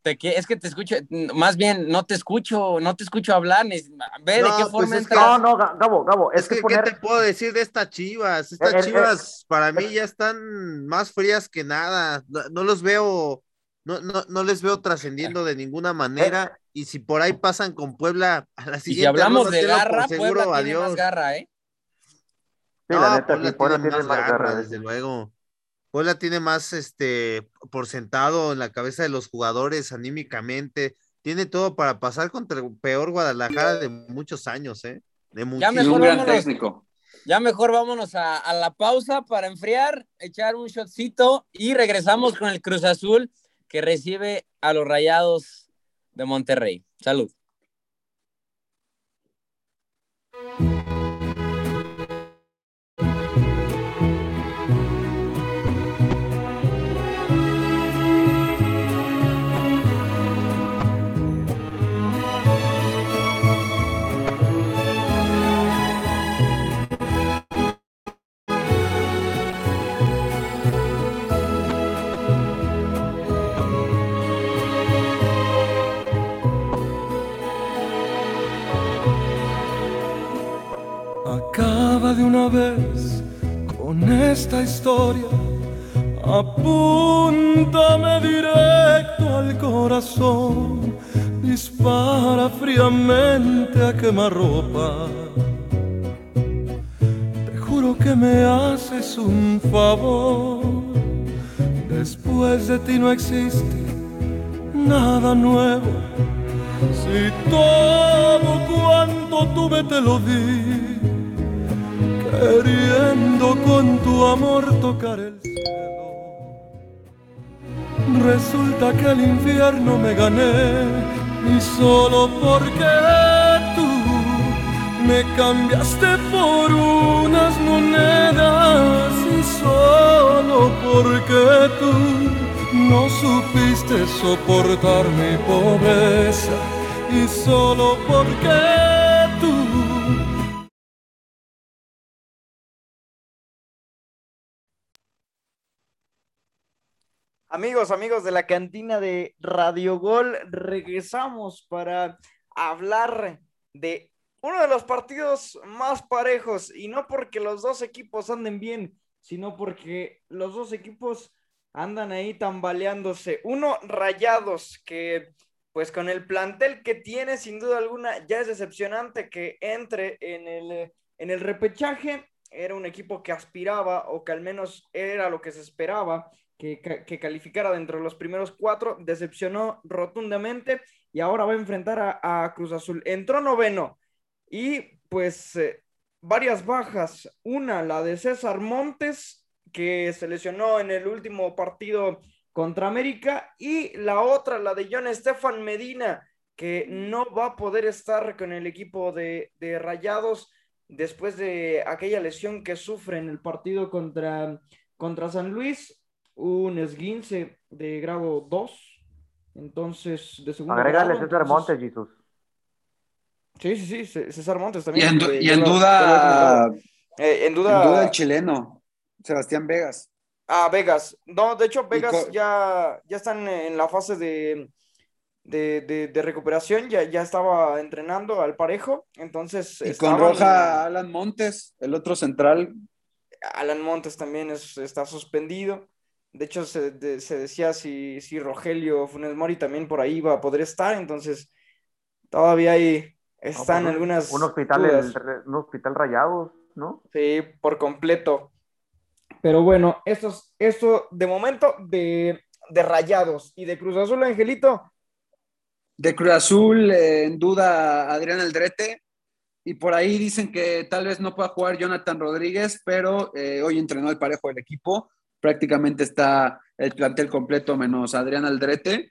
Te, es que te escucho, más bien no te escucho, no te escucho hablar. ni- Ve de No, qué pues forma es que- entras. No, no, Ga- Gabo, Gabo, es, Es que, que, poner... ¿qué te puedo decir de estas chivas? Estas Eh, eh, chivas para mí ya están más frías que nada. No, no los veo, no, no, no les veo trascendiendo de ninguna manera. Y si por ahí pasan con Puebla a la Y siguiente si hablamos de garra, seguro, Puebla tiene adiós. más garra, ¿eh? Sí, No, la neta, Puebla sí, Puebla tiene tiene más más garra, garra. desde luego. Puebla tiene más este por sentado en la cabeza de los jugadores anímicamente. Tiene todo para pasar contra el peor Guadalajara de muchos años, ¿eh? De Ya Y muchísimos. mejor un gran vámonos. técnico. Ya mejor vámonos a, a la pausa para enfriar, echar un shotcito y regresamos con el Cruz Azul que recibe a los Rayados de Monterrey. Salud. Vez con esta historia. Apúntame directo al corazón. Dispara fríamente a quemarropa. Te juro que me haces un favor. Después de ti no existe nada nuevo. Si todo cuanto tuve te lo di, queriendo con tu amor tocar el cielo. Resulta que el infierno me gané y solo porque tú me cambiaste por unas monedas y solo porque tú no supiste soportar mi pobreza y solo porque tú Amigos, amigos de la cantina de Radio Gol, regresamos para hablar de uno de los partidos más parejos y no porque los dos equipos anden bien, sino porque los dos equipos andan ahí tambaleándose. Uno rayados que pues con el plantel que tiene sin duda alguna ya es decepcionante que entre en el, en el repechaje. Era un equipo que aspiraba o que al menos era lo que se esperaba que, ca- que calificara dentro de los primeros cuatro, decepcionó rotundamente y ahora va a enfrentar a, a Cruz Azul. Entró noveno y pues eh, varias bajas. Una, la de César Montes, que se lesionó en el último partido contra América, y la otra, la de John Estefan Medina, que no va a poder estar con el equipo de, de Rayados después de aquella lesión que sufre en el partido contra, contra San Luis un esguince de grado 2, entonces de segundo Agrégale grado, César Montes, Jesús. Sí, sí, sí, César Montes Y también. en, du- y en lo he duda. Eh, en en duda, duda el chileno, Sebastián Vegas. ah, Vegas. No, de hecho, Vegas ya, ya están en la fase de, de, de- de recuperación, ya, ya estaba entrenando al parejo, entonces Y con Roja Alan Montes, el otro central. Alan Montes también es- está suspendido. De hecho, se, de- se decía si, si Rogelio Funes Mori también por ahí iba a poder estar, entonces todavía ahí están No, pues, un- algunas Un hospital, dudas. el- un hospital rayados, ¿no? Sí, por completo. Pero bueno, esto, es- esto de momento de, de Rayados y de Cruz Azul, Angelito. De Cruz Azul, eh, en duda Adrián Aldrete. Y por ahí dicen que tal vez no pueda jugar Jonathan Rodríguez, pero eh, hoy entrenó el parejo del equipo. Prácticamente está el plantel completo menos Adrián Aldrete.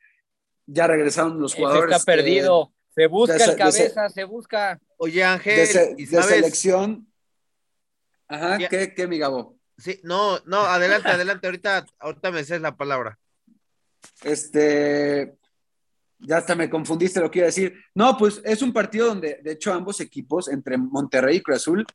Ya regresaron los Ese jugadores. está eh, perdido. Se busca de el de se- cabeza, se busca. Oye, Ángel, de, se- ¿y de selección. Ajá, Ya- ¿qué, qué, mi Gabo? Sí, no, no, adelante, adelante, ahorita, ahorita me cedes la palabra. Este, ya hasta me confundiste lo que iba a decir. No, pues es un partido donde, de hecho, ambos equipos, entre Monterrey y Cruz Azul,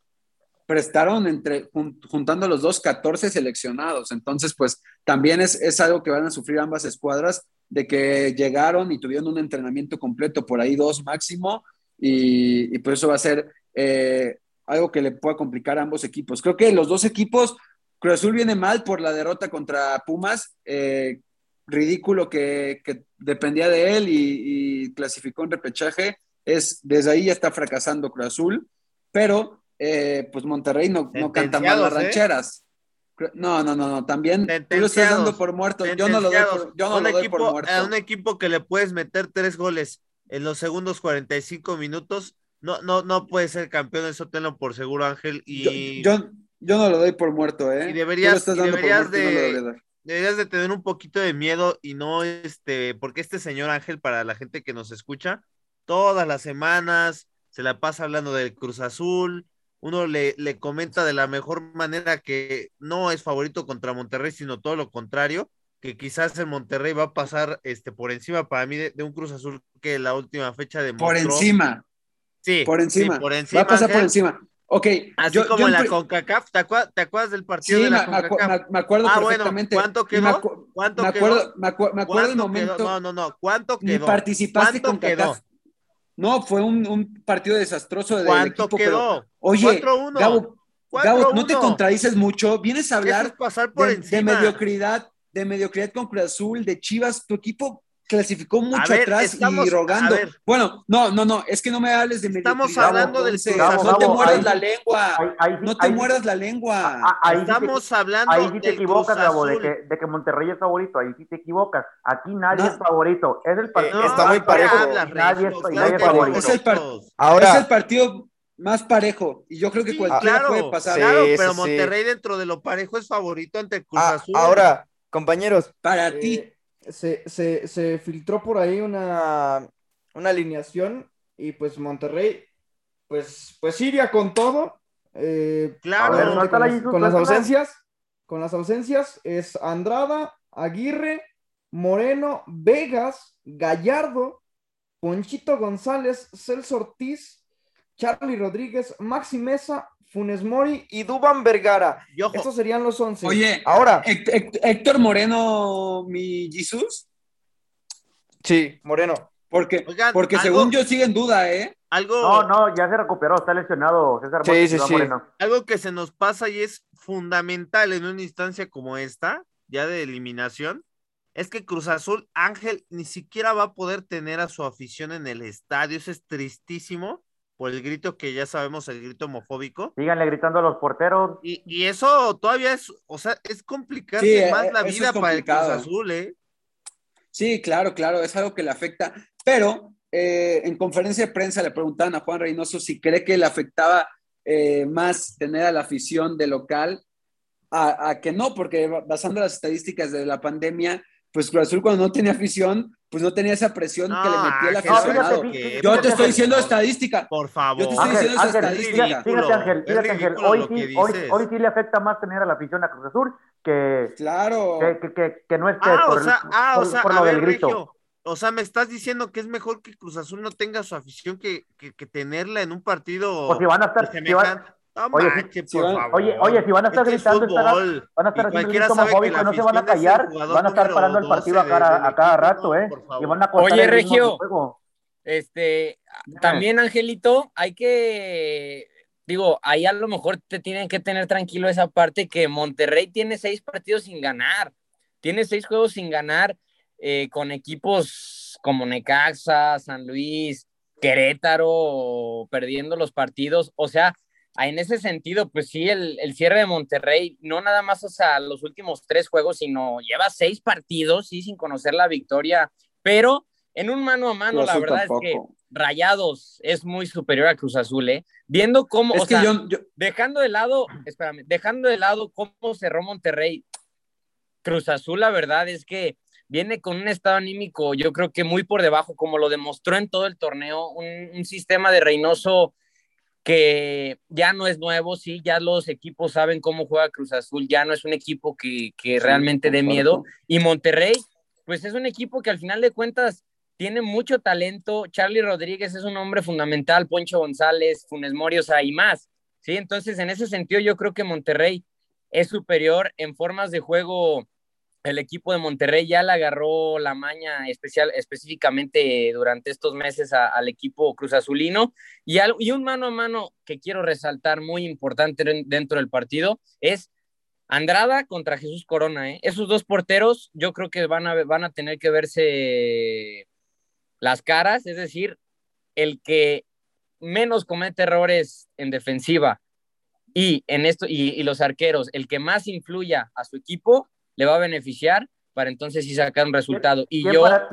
prestaron entre, jun- juntando los dos, 14 seleccionados. Entonces, pues también es, es algo que van a sufrir ambas escuadras de que llegaron y tuvieron un entrenamiento completo, por ahí dos máximo, y, y pues eso va a ser eh, algo que le pueda complicar a ambos equipos. Creo que los dos equipos, Cruz Azul viene mal por la derrota contra Pumas, eh, ridículo que, que, dependía de él y, y, clasificó en repechaje, es, desde ahí ya está fracasando Cruz Azul, pero eh, pues Monterrey no, no canta mal las rancheras. No, no, no, no, también tú lo estás dando por muerto. Yo no lo doy por, yo no lo doy equipo, por muerto. A un equipo que le puedes meter tres goles en los segundos 45 minutos, no, no, no puede ser campeón, eso tenlo por seguro, Ángel. Y... Yo, yo, yo no lo doy por muerto, ¿eh? Y deberías, y deberías de, no deberías de tener un poquito de miedo y no, este, porque este señor Ángel, para la gente que nos escucha, todas las semanas se la pasa hablando del Cruz Azul, uno le, le, comenta de la mejor manera que no es favorito contra Monterrey, sino todo lo contrario, que quizás el Monterrey va a pasar este, por encima para mí de, de un Cruz Azul que la última fecha de Por encima. Sí, por encima. Sí, por encima. Va a pasar Ángel. por encima. Ok. Así yo, como yo en la. CONCACAF, ¿te acuerdas, ¿te acuerdas del partido sí, de la me, CONCACAF? me, acuerdo ah, perfectamente. Bueno, ¿Cuánto quedó? Me, acu ¿Cuánto me acuerdo, quedó? Me, acu me acuerdo el momento. Quedó? No, no, no. ¿Cuánto quedó? Ni participaste ¿Cuánto con quedó? CACAF. No, fue un, un partido desastroso del ¿Cuánto equipo. quedó? Pero, oye, 4-1. Gabo, Gabo, no te contradices mucho. Vienes a hablar es pasar por de, encima. de mediocridad, de mediocridad con Cruz Azul, de Chivas. Tu equipo clasificó mucho ver, atrás estamos, y rogando. Bueno, no, no, no, es que no me hables de Estamos mediocridad. hablando del Cruz Azul. No te muerdas la lengua. Ahí, ahí, no te ahí, muerdas la lengua. Ahí Estamos sí te, hablando Ahí sí te equivocas, Gabo, de que, de que Monterrey es favorito. Ahí sí te equivocas. Aquí nadie No. es favorito. Es el partido. Eh, está más muy parejo. hablas, Nadie es, nadie claro favorito. Es el par- Ahora, Es el partido más parejo y yo creo que Sí, cualquiera claro, puede pasar. Claro, Sí, pero sí, sí. Monterrey dentro de lo parejo es favorito ante Cruz ah, Azul. ahora, compañeros, Para eh, ti. Se, se, se filtró por ahí una, una alineación y pues Monterrey, pues, pues iría con todo. eh, Claro. Ver, con, las, con ausencias, con las ausencias es Andrada, Aguirre, Moreno, Vegas, Gallardo, Ponchito González, Celso Ortiz, Charlie Rodríguez, Maxi Mesa, Funes Mori y Duban Vergara. Y ojo, Estos serían los 11. Oye, ahora, Héct- Héct- Héctor Moreno, mi Jesús, sí, Moreno. porque, Oigan, porque algo- según yo sigue en duda, ¿eh? algo, No, no, ya se recuperó. Está lesionado César Sí, sí, sí. Moreno. algo que se nos pasa y es fundamental en una instancia como esta, ya de eliminación, es que Cruz Azul, Ángel, ni siquiera va a poder tener a su afición en el estadio. Eso es tristísimo por el grito que ya sabemos, el grito homofóbico. Síganle gritando a los porteros. Y, y eso todavía es, o sea, es complicarse Sí, más eh, la es vida para el Cruz. Azul, ¿eh? Sí, claro, claro, es algo que le afecta. Pero eh, en conferencia de prensa le preguntaban a Juan Reynoso si cree que le afectaba eh, más tener a la afición de local a, a que no, porque basando las estadísticas de la pandemia, pues Cruz Azul cuando no tenía afición, pues no tenía esa presión No, que le metía el Ángel, aficionado. Yo te estoy diciendo por- estadística. Por favor. Yo te estoy Ángel, diciendo Ángel, estadística. fíjate, fíjate, Ángel, fíjate, Ángel, hoy sí, hoy, sí le afecta más tener a la afición a Cruz Azul que, Claro. que, que, que, que no esté Ah, por, o sea, el- ah, o por- sea, por a lo ver, del grito. Regio, o sea, me estás diciendo que es mejor que Cruz Azul no tenga su afición que, que, que tenerla en un partido. O si van a estar, si van- No Oye, si por van- favor. oye, oye, si van a estar Este es gritando, estará- fútbol, van a estar haciendo grito homofóbico, no se van a callar, van a estar parando el partido a 12 cada, a cada rato, ¿eh? Y van a Oye, Regio. Este, también, Angelito, hay que, digo, ahí a lo mejor te tienen que tener tranquilo esa parte que Monterrey tiene seis partidos sin ganar, tiene seis juegos sin ganar eh, con equipos como Necaxa, San Luis, Querétaro, perdiendo los partidos, o sea, en ese sentido, pues sí, el, el cierre de Monterrey, no nada más, o sea, los últimos tres juegos, sino lleva seis partidos, sí, sin conocer la victoria, pero en un mano a mano, Cruz la verdad es que. Rayados es muy superior a Cruz Azul, ¿eh? Viendo cómo, Es o que sea, yo, yo- dejando de lado, espérame, dejando de lado cómo cerró Monterrey, Cruz Azul, la verdad es que viene con un estado anímico, yo creo que muy por debajo, como lo demostró en todo el torneo, un, un sistema de Reynoso que ya no es nuevo, sí, ya los equipos saben cómo juega Cruz Azul, ya no es un equipo que, que realmente dé miedo. Y Monterrey, pues es un equipo que al final de cuentas tiene mucho talento. Charlie Rodríguez es un hombre fundamental, Poncho González, Funes Mori, o sea, y más. Sí, entonces en ese sentido yo creo que Monterrey es superior en formas de juego el equipo de Monterrey ya le agarró la maña especial, específicamente durante estos meses al equipo Cruz Azulino. Y, un mano a mano que quiero resaltar muy importante dentro del partido es Andrada contra Jesús Corona. ¿eh? Esos dos porteros yo creo que van a, van a tener que verse las caras, es decir, el que menos comete errores en defensiva y en esto y los arqueros, el que más influya a su equipo, le va a beneficiar para entonces sí sacar un resultado. Y yo ahora,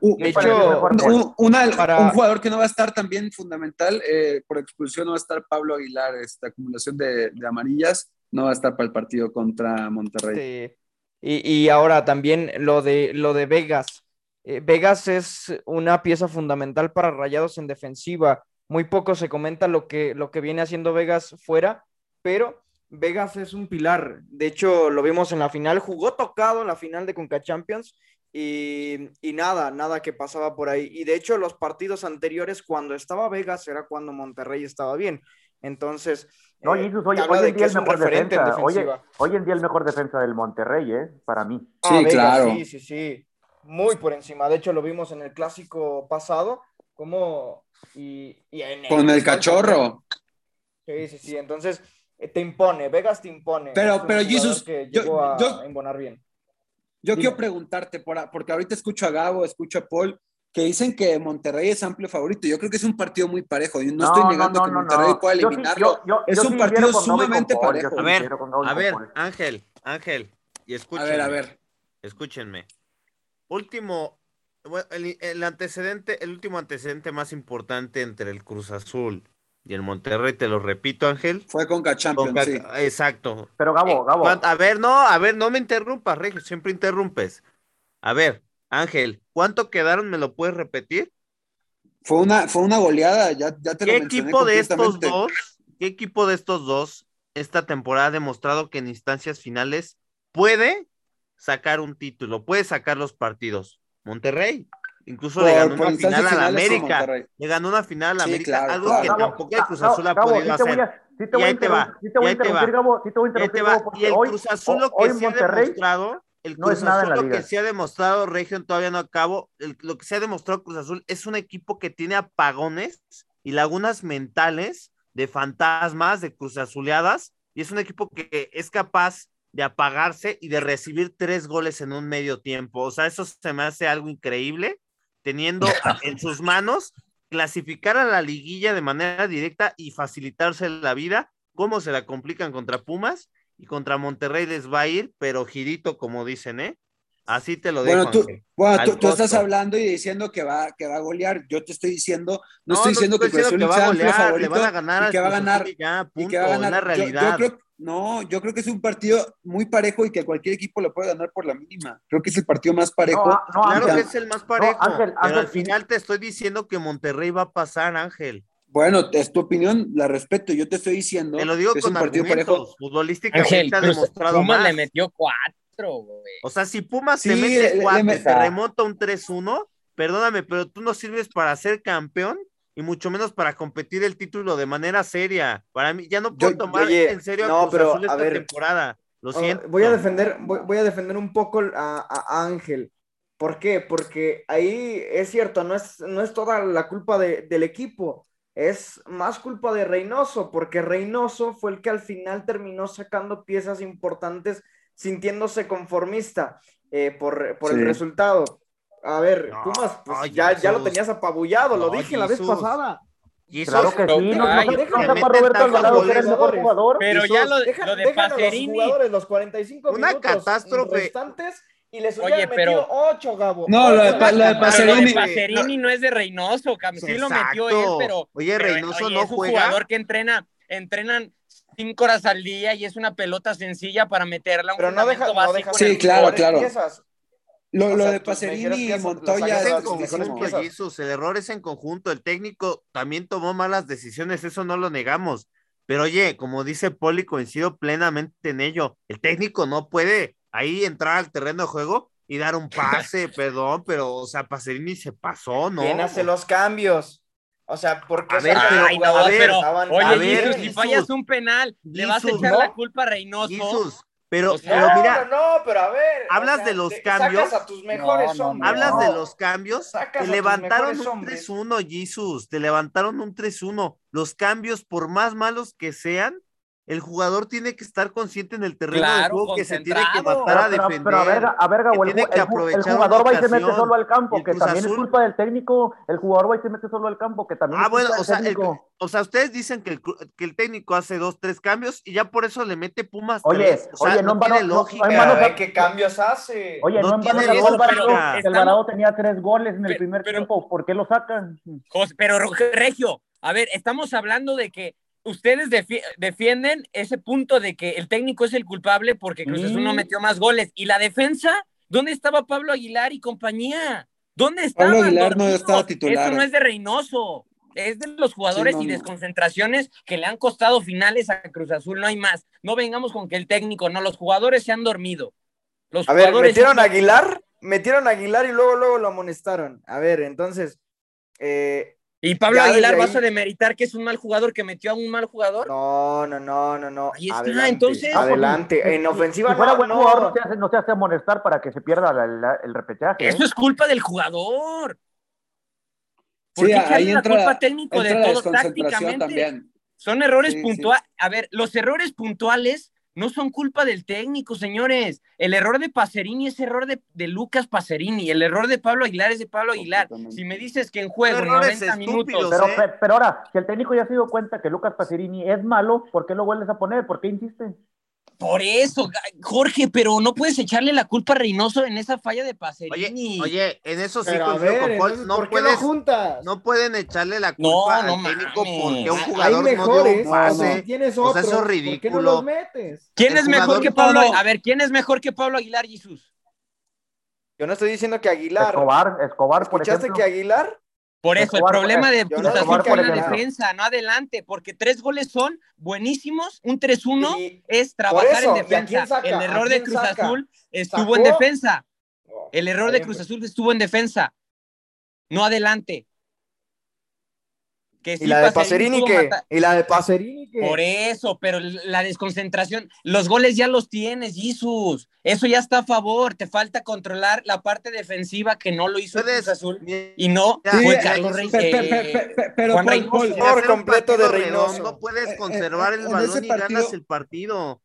de hecho, un, un, jugador que no va a estar también fundamental eh, por expulsión no va a estar Pablo Aguilar, esta acumulación de, de amarillas no va a estar para el partido contra Monterrey. Sí. Y, y, ahora también lo de lo de Vegas. Eh, Vegas es una pieza fundamental para Rayados en defensiva. Muy poco se comenta lo que, lo que viene haciendo Vegas fuera, pero Vegas es un pilar. De hecho, lo vimos en la final. Jugó tocado en la final de Conca Champions y, y, nada, nada que pasaba por ahí. Y de hecho, los partidos anteriores, cuando estaba Vegas, era cuando Monterrey estaba bien. Entonces, no, eh, hoy, hoy en día el mejor defensa. Hoy, hoy, en día el mejor defensa del Monterrey, ¿eh? Para mí. Sí, ah, claro. Sí, sí, sí. Muy por encima. De hecho, lo vimos en el clásico pasado. Como. Y, y en el Con el cachorro. Sí, sí, sí. Entonces, te impone, Vegas te impone. Pero, pero Jesus, yo, a embonar bien. Yo quiero preguntarte, porque ahorita escucho a Gabo, escucho a Paul, que dicen que Monterrey es amplio favorito. Yo creo que es un partido muy parejo. Yo no, estoy negando que Monterrey pueda eliminarlo. es un partido sumamente parejo. A ver, a ver, Ángel, Ángel, y escúchenme. A ver, a ver. Escúchenme. Último, el, el antecedente, el último antecedente más importante entre el Cruz Azul y el Monterrey, te lo repito, Ángel. Fue con Champions, sí. Exacto. Pero Gabo, Gabo. A ver, no, a ver, no me interrumpas, Regio, siempre interrumpes. A ver, Ángel, ¿cuánto quedaron? ¿Me lo puedes repetir? Fue una, fue una goleada, ya, ya te ¿Qué equipo de estos dos, qué equipo de estos dos esta temporada ha demostrado que en instancias finales puede sacar un título, puede sacar los partidos? Monterrey. Incluso le ganó una final a la América. Le ganó una final a la América, algo que tampoco el Cruz Azul ha podido hacer. y ahí te va. Y el Cruz Azul lo que se ha demostrado, el Cruz Azul lo que se ha demostrado, Region todavía no acabo, lo que se ha demostrado Cruz Azul es un equipo que tiene apagones y lagunas mentales de fantasmas, de Cruz Azuleadas, y es un equipo que es capaz de apagarse y de recibir tres goles en un medio tiempo. O sea, eso se me hace algo increíble teniendo en sus manos clasificar a la liguilla de manera directa y facilitarse la vida, cómo se la complican contra Pumas y contra Monterrey les va a ir, pero girito, como dicen, ¿eh? Así te lo digo. Bueno, tú, bueno, tú, estás hablando y diciendo que va, que va a golear. Yo te estoy diciendo, no, estoy diciendo que, que, que, va a golear, le van a ganar y que va a ganar. Ya, punto, y que va a ganar. Una realidad. Yo, yo, creo, no, yo creo que es un partido muy parejo y que cualquier equipo lo puede ganar por la mínima. Creo que es el partido más parejo. No, claro que es el más parejo. Ángel, pero al final te estoy diciendo que Monterrey va a pasar, Ángel. Bueno, es tu opinión, la respeto. Yo te estoy diciendo. Te lo digo que con es un partido parejo. Ángel, ha demostrado Pumas más. le metió cuatro, güey. O sea, si Pumas sí, te mete cuatro, le, le, te remonta un 3-1, perdóname, pero tú no sirves para ser campeón y mucho menos para competir el título de manera seria. Para mí, ya no puedo Yo- tomar oye, en serio a no, Cruz pero, Azul a esta ver. temporada. Lo Oh, siento. Voy a defender, voy, voy a defender un poco a, a Ángel. ¿Por qué? Porque ahí es cierto, no es, no es toda la culpa de- del equipo, es más culpa de Reynoso, porque Reynoso fue el que al final terminó sacando piezas importantes, sintiéndose conformista eh, por, por Sí. el resultado. A ver, No, Pumas, pues, no, ya, ya lo tenías apabullado, lo dije la vez pasada. Y eso Claro que sí, no, Ay, Roberto Alvarado que era el mejor jugador. Pero Jesús, ya lo, Deja- lo de los Pacerini. jugadores los 45 Una minutos catástrofe. restantes y les Oye, pero- metido 8, Gabo. No, lo de Ocho. Pa- lo de Pero lo de Pacerini- Pacerini no es de Reynoso, Cam, sí lo metió él, Exacto. pero. Oye, pero, Reynoso oye, no es un juega. jugador que entrena, entrenan cinco horas al día y es una pelota sencilla para meterla. Un Pero no deja, no deja en Sí, el claro, claro. Piezas. Lo, lo sea, de Pacerini y Montoya Es de en el error es en conjunto. El técnico también tomó malas decisiones, eso no lo negamos. Pero oye, como dice Poli, coincido plenamente en ello. El técnico no puede ahí entrar al terreno de juego y dar un pase, perdón, pero, o sea, Pacerini se pasó, ¿no? ¿Quién hace los cambios? O sea, porque A ver, pero- Ay, no, a ver, pero, estaban- oye, a ver, Jesus, si Jesus, fallas un penal, le vas a Jesus, echar ¿no? la culpa a Reynoso. Jesús, Pero, O sea, pero mira, no, no, pero a ver. hablas o sea, de los te- cambios. Sacas a tus mejores No, no, no. hombres. hablas de los cambios. Te levantaron un hombres. 3-1, Jesus. Te levantaron un 3-1. Los cambios, por más malos que sean, el jugador tiene que estar consciente en el terreno de Claro, juego que se tiene que matar a Pero, pero, defender. pero a ver, a ver, Gabo, que el, tiene ju- que el el jugador va y se mete solo al campo, que también es culpa del técnico. El jugador va y se mete solo al campo, que también Ah, es bueno, culpa o sea, del el- técnico. o sea, ustedes dicen que el, cru- que el técnico hace dos, tres cambios y ya por eso le mete Pumas Oye, tres. O sea, oye, no, no en tiene no- no lógica. ve qué cambios hace. Oye, no no, en vano tiene eso, Alvarado, que estamos- Alvarado tenía tres goles en el primer pero- tiempo. ¿Por qué lo sacan? Pero Regio, a ver, estamos hablando de que ustedes defi- defienden ese punto de que el técnico es el culpable porque Cruz Azul no Sí. metió más goles. ¿Y la defensa? ¿Dónde estaba Pablo Aguilar y compañía? ¿Dónde estaban? Pablo Aguilar no estaba titular. Eso no es de Reynoso. Es de los jugadores Sí, no, y no. desconcentraciones que le han costado finales a Cruz Azul, no hay más. No vengamos con que el técnico, no, los jugadores se han dormido. Los A ver, jugadores metieron a Aguilar, metieron a Aguilar y luego, luego lo amonestaron. A ver, entonces, eh, Y Pablo Ya Aguilar, ¿vas a demeritar que es un mal jugador que metió a un mal jugador? no, no, no, no, no. Ahí está, adelante, entonces- adelante. Si- En si- ofensiva si fuera no, buen no. jugador, no se, hace, no hace amonestar para que se pierda la- la- el repechaje. ¿eh? Eso es culpa del jugador. ¿Por Sí, qué ahí la entra, culpa técnico entra de la todo desconcentración tácticamente? también. Son errores Sí, sí. puntuales. A ver, los errores puntuales no son culpa del técnico, señores. El error de Pacerini es error de, de Lucas Pacerini. El error de Pablo Aguilar es de Pablo Aguilar. Si me dices que en juego Son errores 90 minutos. estúpidos, Pero, ¿eh? pe- pero ahora, si el técnico ya se dio cuenta que Lucas Pacerini es malo, ¿por qué lo vuelves a poner? ¿Por qué insiste? Por eso, Jorge, pero no puedes echarle la culpa a Reynoso en esa falla de Pacerini. oye, en eso sí ver, con Paul. entonces, No ¿por qué lo puedes, juntas? no pueden echarle la No, culpa no al técnico mames. porque un jugador Hay no dio mejores, un pase. si tienes O sea, eso es ¿por qué no ridículo. los metes? ¿Quién el es mejor que Pablo? No, no. A ver, ¿quién es mejor que Pablo Aguilar, Jesús? Yo no estoy diciendo que Aguilar. Escobar, Escobar, por ¿Escuchaste ejemplo. que Aguilar? Por eso, el problema de Cruz Azul fue la defensa, no adelante, porque tres goles son buenísimos, un 3-1 Y- es trabajar eso, en ¿y a quién defensa. El ¿A error de Cruz saca? Azul estuvo en defensa. El error de Cruz Azul estuvo en defensa, no adelante. Que ¿Y la de Pacerini matar- ¿Y la de Pacerini? Por eso, pero la desconcentración, los goles ya los tienes, Jesús. Eso ya está a favor. Te falta controlar la parte defensiva que no lo hizo el Cruz Azul. Y no Ya, fue sí, Carlos eh, Reyes. pe- pero Juan Paul. Paul, completo de Reynoso. redondo, puedes Eh, conservar eh, el en balón ese y partido- ganas el partido.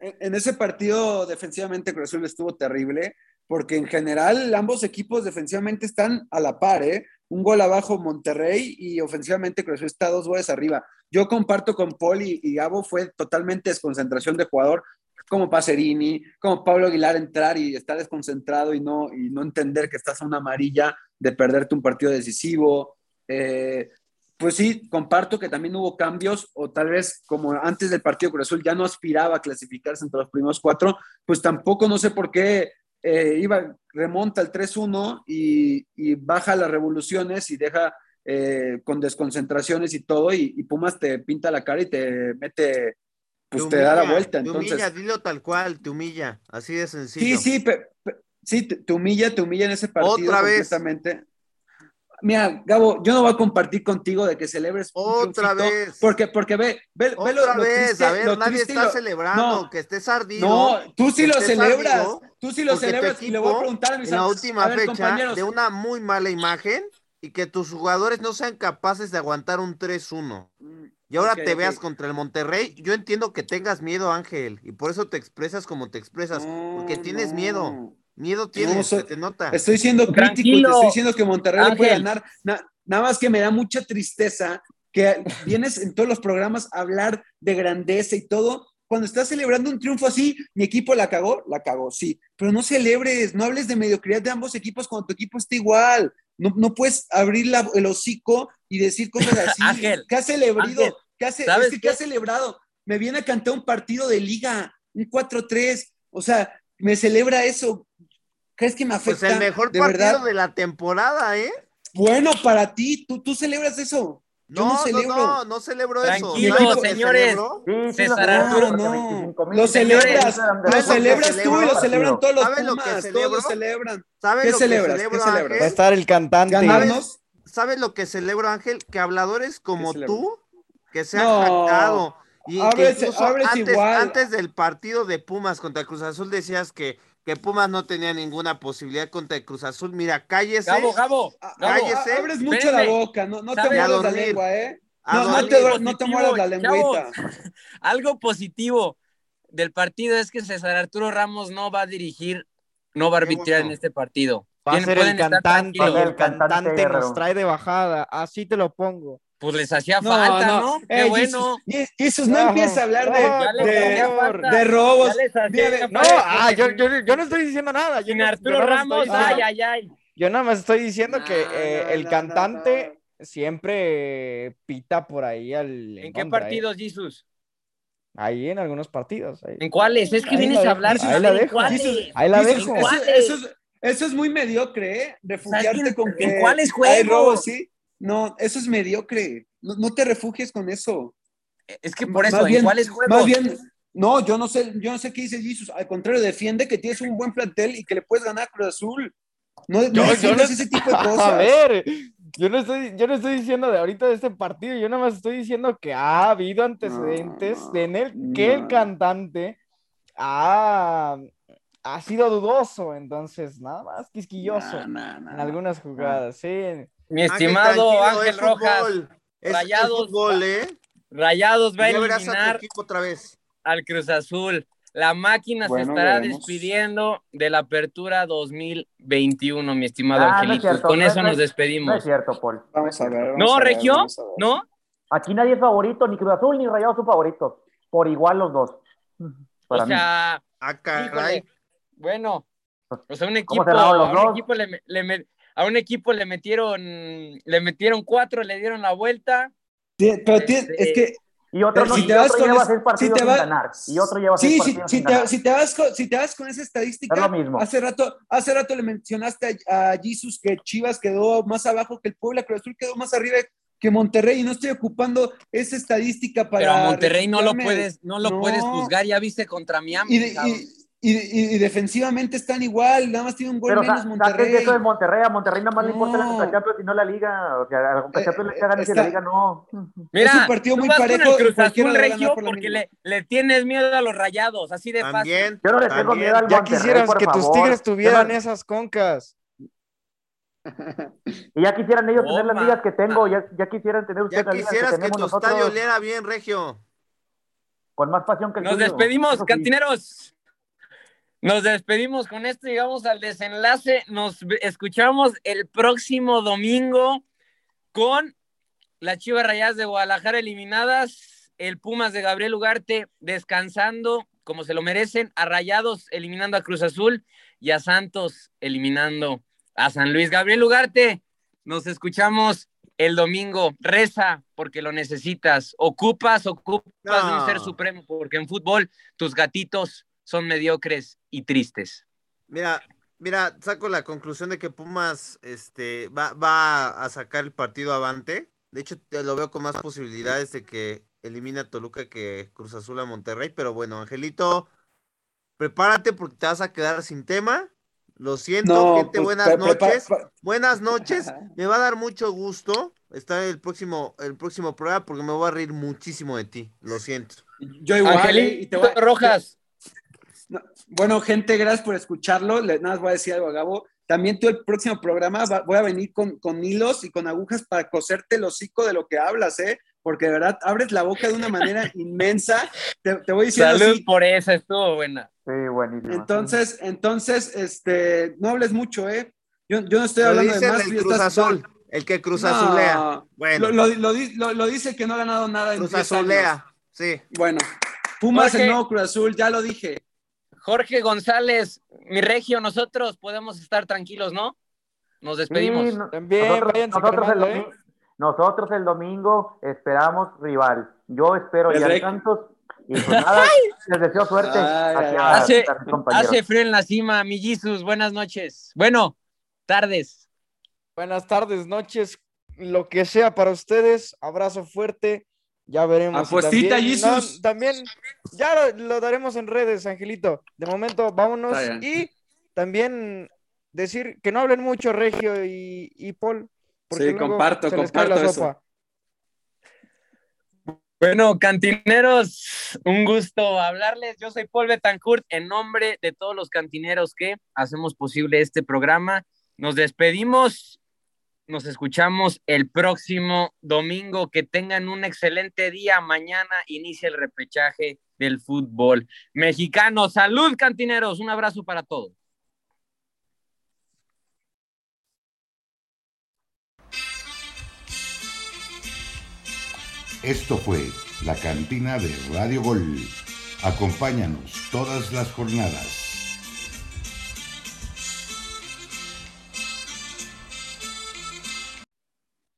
En en ese partido defensivamente Cruz Azul estuvo terrible, porque en general ambos equipos defensivamente están a la par, ¿eh? Un gol abajo Monterrey y ofensivamente Cruz está dos goles arriba. Yo comparto con Paul y, y Gabo, fue totalmente desconcentración de jugador, como Pacerini, como Pablo Aguilar entrar y estar desconcentrado y no, y no entender que estás a una amarilla de perderte un partido decisivo. Eh, pues sí, comparto que también hubo cambios, o tal vez como antes del partido Cruz Azul ya no aspiraba a clasificarse entre los primeros cuatro, pues tampoco no sé por qué eh, iba, remonta el 3-1 y, y baja las revoluciones y deja eh, con desconcentraciones y todo, y, y Pumas te pinta la cara y te mete, pues te, da la vuelta. Te Entonces, humilla, dilo tal cual, te humilla. Así de sencillo. Sí, sí, pe- pe- sí, te, te humilla, te humilla en ese partido Otra vez. Mira, Gabo, yo no voy a compartir contigo de que celebres Otra vez. Porque, porque ve, ve, ve lo, Otra lo vez, triste, a ver, lo nadie está lo- celebrando, No, que estés ardido. no, tú sí lo celebras, ardido, tú sí lo celebras y le voy a preguntar a mis en la última ver, fecha compañeros, de una muy mala imagen y que tus jugadores no sean capaces de aguantar un 3-1. Y ahora te veas contra el Monterrey. Yo entiendo que tengas miedo, Ángel, y por eso te expresas como te expresas, porque tienes no. miedo. Miedo tienes, soy- se te nota. Estoy siendo crítico y te estoy diciendo que Monterrey le puede Ángel. ganar. Na- nada más que me da mucha tristeza que vienes en todos los programas a hablar de grandeza y todo. Cuando estás celebrando un triunfo así, mi equipo la cagó, la cagó, sí. Pero no celebres, no hables de mediocridad de ambos equipos cuando tu equipo está igual. No, no puedes abrir la- el hocico y decir cosas así. Ángel, ¿Qué has celebrado? Ángel, ¿Qué hace, ¿sabes es que, ¿qué qué? has celebrado? Me viene a cantar un partido de liga, un 4-3. O sea, me celebra eso. ¿Crees que me Pues afecta? el mejor de partido verdad. de la temporada, ¿eh? Bueno, para ti, tú, tú celebras eso. Yo no, No, no, celebro. no, no celebro eso. Tranquilo, ¿Sabes lo que señores. Sí, sí, César Arturo, celebro, no. porque 25,000 Lo celebras, lo ¿Sabes que celebras tú y lo celebran todos los ¿Sabes lo que Pumas, todos celebran. ¿Sabes ¿Qué lo celebras? que celebro, ¿Qué celebras? Va a Ángel? estar el cantante. ¿Ganarnos? ¿Sabes lo que celebro, Ángel? Que habladores como tú, que se han No. jactado Y Abres- incluso abres antes, igual. antes del partido de Pumas contra Cruz Azul decías que, que Pumas no tenía ninguna posibilidad contra el Cruz Azul. Mira, cállese. Gabo, Gabo, Ah, Gabo, cállese. Abres mucho Espérame. la boca, no, no te mueras la lengua, ¿eh? No, no te, Algo no te mueras la lengüita. chavos. Algo positivo del partido es que César Arturo Ramos no va a dirigir, no va a arbitrar bueno. en este partido. Va a ser el cantante, el cantante nos trae de bajada, así te lo pongo. Pues les hacía falta, ¿no? Qué Eh, bueno. Jesus, Jesus, no No, empieza a hablar no, de, robos. No, ah, yo, yo, yo no estoy diciendo nada. Yo, Sin no- yo Arturo nada más Ramos, estoy ay, diciendo- ay, ay. yo nada más estoy diciendo No, que eh, no, el no, cantante no, siempre pita por ahí al. ¿En qué ¿eh? partidos, Jesus? Ahí en algunos partidos. ahí. ¿En cuáles? Es que Ahí vienes a hablar ahí la ¿en dejo. cuáles? Jesus, Ahí la Jesus, dejo. Eso, ¿Cuáles? eso es, eso es muy mediocre, ¿eh? Refugiarte ¿Sabes con en que cuáles hay juegos? robos, ¿sí? No, eso es mediocre. No, no te refugies con eso. Es que por Más eso, bien- ¿en cuáles juegos? Más bien, no, yo no sé, yo no sé qué dice Jesus. Al contrario, defiende que tienes un buen plantel y que le puedes ganar a Cruz Azul. No, no Yo- no- ese tipo de A cosas. ver, yo no estoy, yo no estoy diciendo de ahorita de este partido, yo nada más estoy diciendo que ha habido antecedentes No, en el que el cantante ha, ha sido dudoso, entonces nada más quisquilloso No, no, no, en algunas jugadas, sí. Mi Ángel, estimado Ángel es Rojas, fútbol. Es- es Rayados. fútbol, ¿eh? Rayados va a a eliminar equipo otra vez. al Cruz Azul. La máquina Bueno, se estará veremos. despidiendo de la apertura 2021, mi estimado Ah, no es Angelito. cierto, Con no eso es- nos No despedimos. es cierto, Paul. Vamos a ver. vamos ¿No, a ver, Regio? a ver. ¿No? Aquí nadie es favorito, ni Cruz Azul ni Rayados son favoritos. Por igual los dos. Para O mí. sea, Ah, caray. híjole. Bueno, o sea, un equipo, los a un equipo le, le a un equipo le metieron, le metieron cuatro, le dieron la vuelta. Tie- Pero Este, es que Y otro, no, si te y vas otro con lleva seis partidos si te sin va- ganar. Y otro lleva seis Sí, si, partidos si sin te, ganar. si, te vas con, si te vas con esa estadística, Es lo mismo. hace rato, hace rato le mencionaste a, a Jesus que Chivas quedó más abajo que el Puebla, Cruz Azul quedó más arriba que Monterrey y no estoy ocupando esa estadística para. Pero a Monterrey no lo puedes, no lo No. puedes juzgar, ya viste contra Miami. Y, de- y- y- y- y defensivamente están igual, nada más tiene un gol Pero menos sa- saquen Monterrey. de eso de Monterrey. A Monterrey nada más le importa la No. Concachampions y no la Liga. O sea, a la Concachampions Eh, le cagan y si está- la Liga no. Mira, es un partido muy parejo el y Cruz Azul le Regio porque le, le tienes miedo a los rayados, así de fácil. También. Yo no le tengo miedo al Ya Monterrey, quisieras por que tus tigres tuvieran Yo no- esas concas. Y ya quisieran ellos tener las ligas que tengo. Ya, ya quisieran tener ustedes Ya las ligas que quisieras que tenemos tu nosotros. estadio oliera bien, Regio. Con más pasión que el Nos tuyo. despedimos, Eso sí. cantineros. Nos despedimos con esto, llegamos al desenlace. Nos escuchamos el próximo domingo con las Chivas Rayadas de Guadalajara eliminadas, el Pumas de Gabriel Ugarte descansando como se lo merecen, a Rayados eliminando a Cruz Azul y a Santos eliminando a San Luis. Gabriel Ugarte, nos escuchamos el domingo. Reza porque lo necesitas. Ocupas, ocupas de un No. ser supremo porque en fútbol tus gatitos son mediocres y tristes. Mira, mira, saco la conclusión de que Pumas este, va, va a sacar el partido avante. De hecho, te lo veo con más posibilidades de que elimine a Toluca que Cruz Azul a Monterrey. Pero bueno, Angelito, prepárate porque te vas a quedar sin tema. Lo siento, No, gente, pues, buenas noches. Buenas noches. Me va a dar mucho gusto estar en el próximo, el próximo programa porque me voy a reír muchísimo de ti. Lo siento. Yo igual. Angelito y te voy a- Rojas. No, Bueno, gente, gracias por escucharlo. Le- nada más voy a decir algo a Gabo. También tú el próximo programa va- voy a venir con, con hilos y con agujas para coserte el hocico de lo que hablas, ¿eh? Porque de verdad abres la boca de una manera inmensa. Te, te voy diciendo Salud así. por esa, estuvo buena. Sí, buenísimo. Entonces, entonces, este, no hables mucho, ¿eh? Yo, yo no estoy Lo hablando dice de el más. tú Cruz estás- Azul, el que Cruz No, Azulea. Bueno, Lo, lo- lo di- lo- lo dice que no ha ganado nada en Cruz 10 años. Azulea, sí. Bueno, Pumas Jorge. el nuevo Cruz Azul, ya lo dije. Jorge González, mi regio, nosotros podemos estar tranquilos, ¿no? Nos despedimos. Sí, no- También, nosotros, el ¿eh? domingo, nosotros el domingo esperamos rival. Yo espero El ya Santos. Y pues nada, les deseo suerte Ay, Hace, frío en la cima, mi Jesus. Buenas noches. Bueno, tardes. Buenas tardes, noches, lo que sea para ustedes. Abrazo fuerte. Ya veremos. Apuestita, también, Jesus. no, también ya lo, lo daremos en redes, Angelito. De momento, vámonos. Y también decir que no hablen mucho Regio y, y Paul. porque Sí, luego comparto, se les cae la comparto. Bueno, cantineros, un gusto hablarles. Yo soy Paul Betancourt, en nombre de todos los cantineros que hacemos posible este programa. Nos despedimos, nos escuchamos el próximo domingo. Que tengan un excelente día. Mañana inicia el repechaje del fútbol mexicano. Salud, cantineros. Un abrazo para todos. Esto fue la cantina de Radio Gol. Acompáñanos todas las jornadas.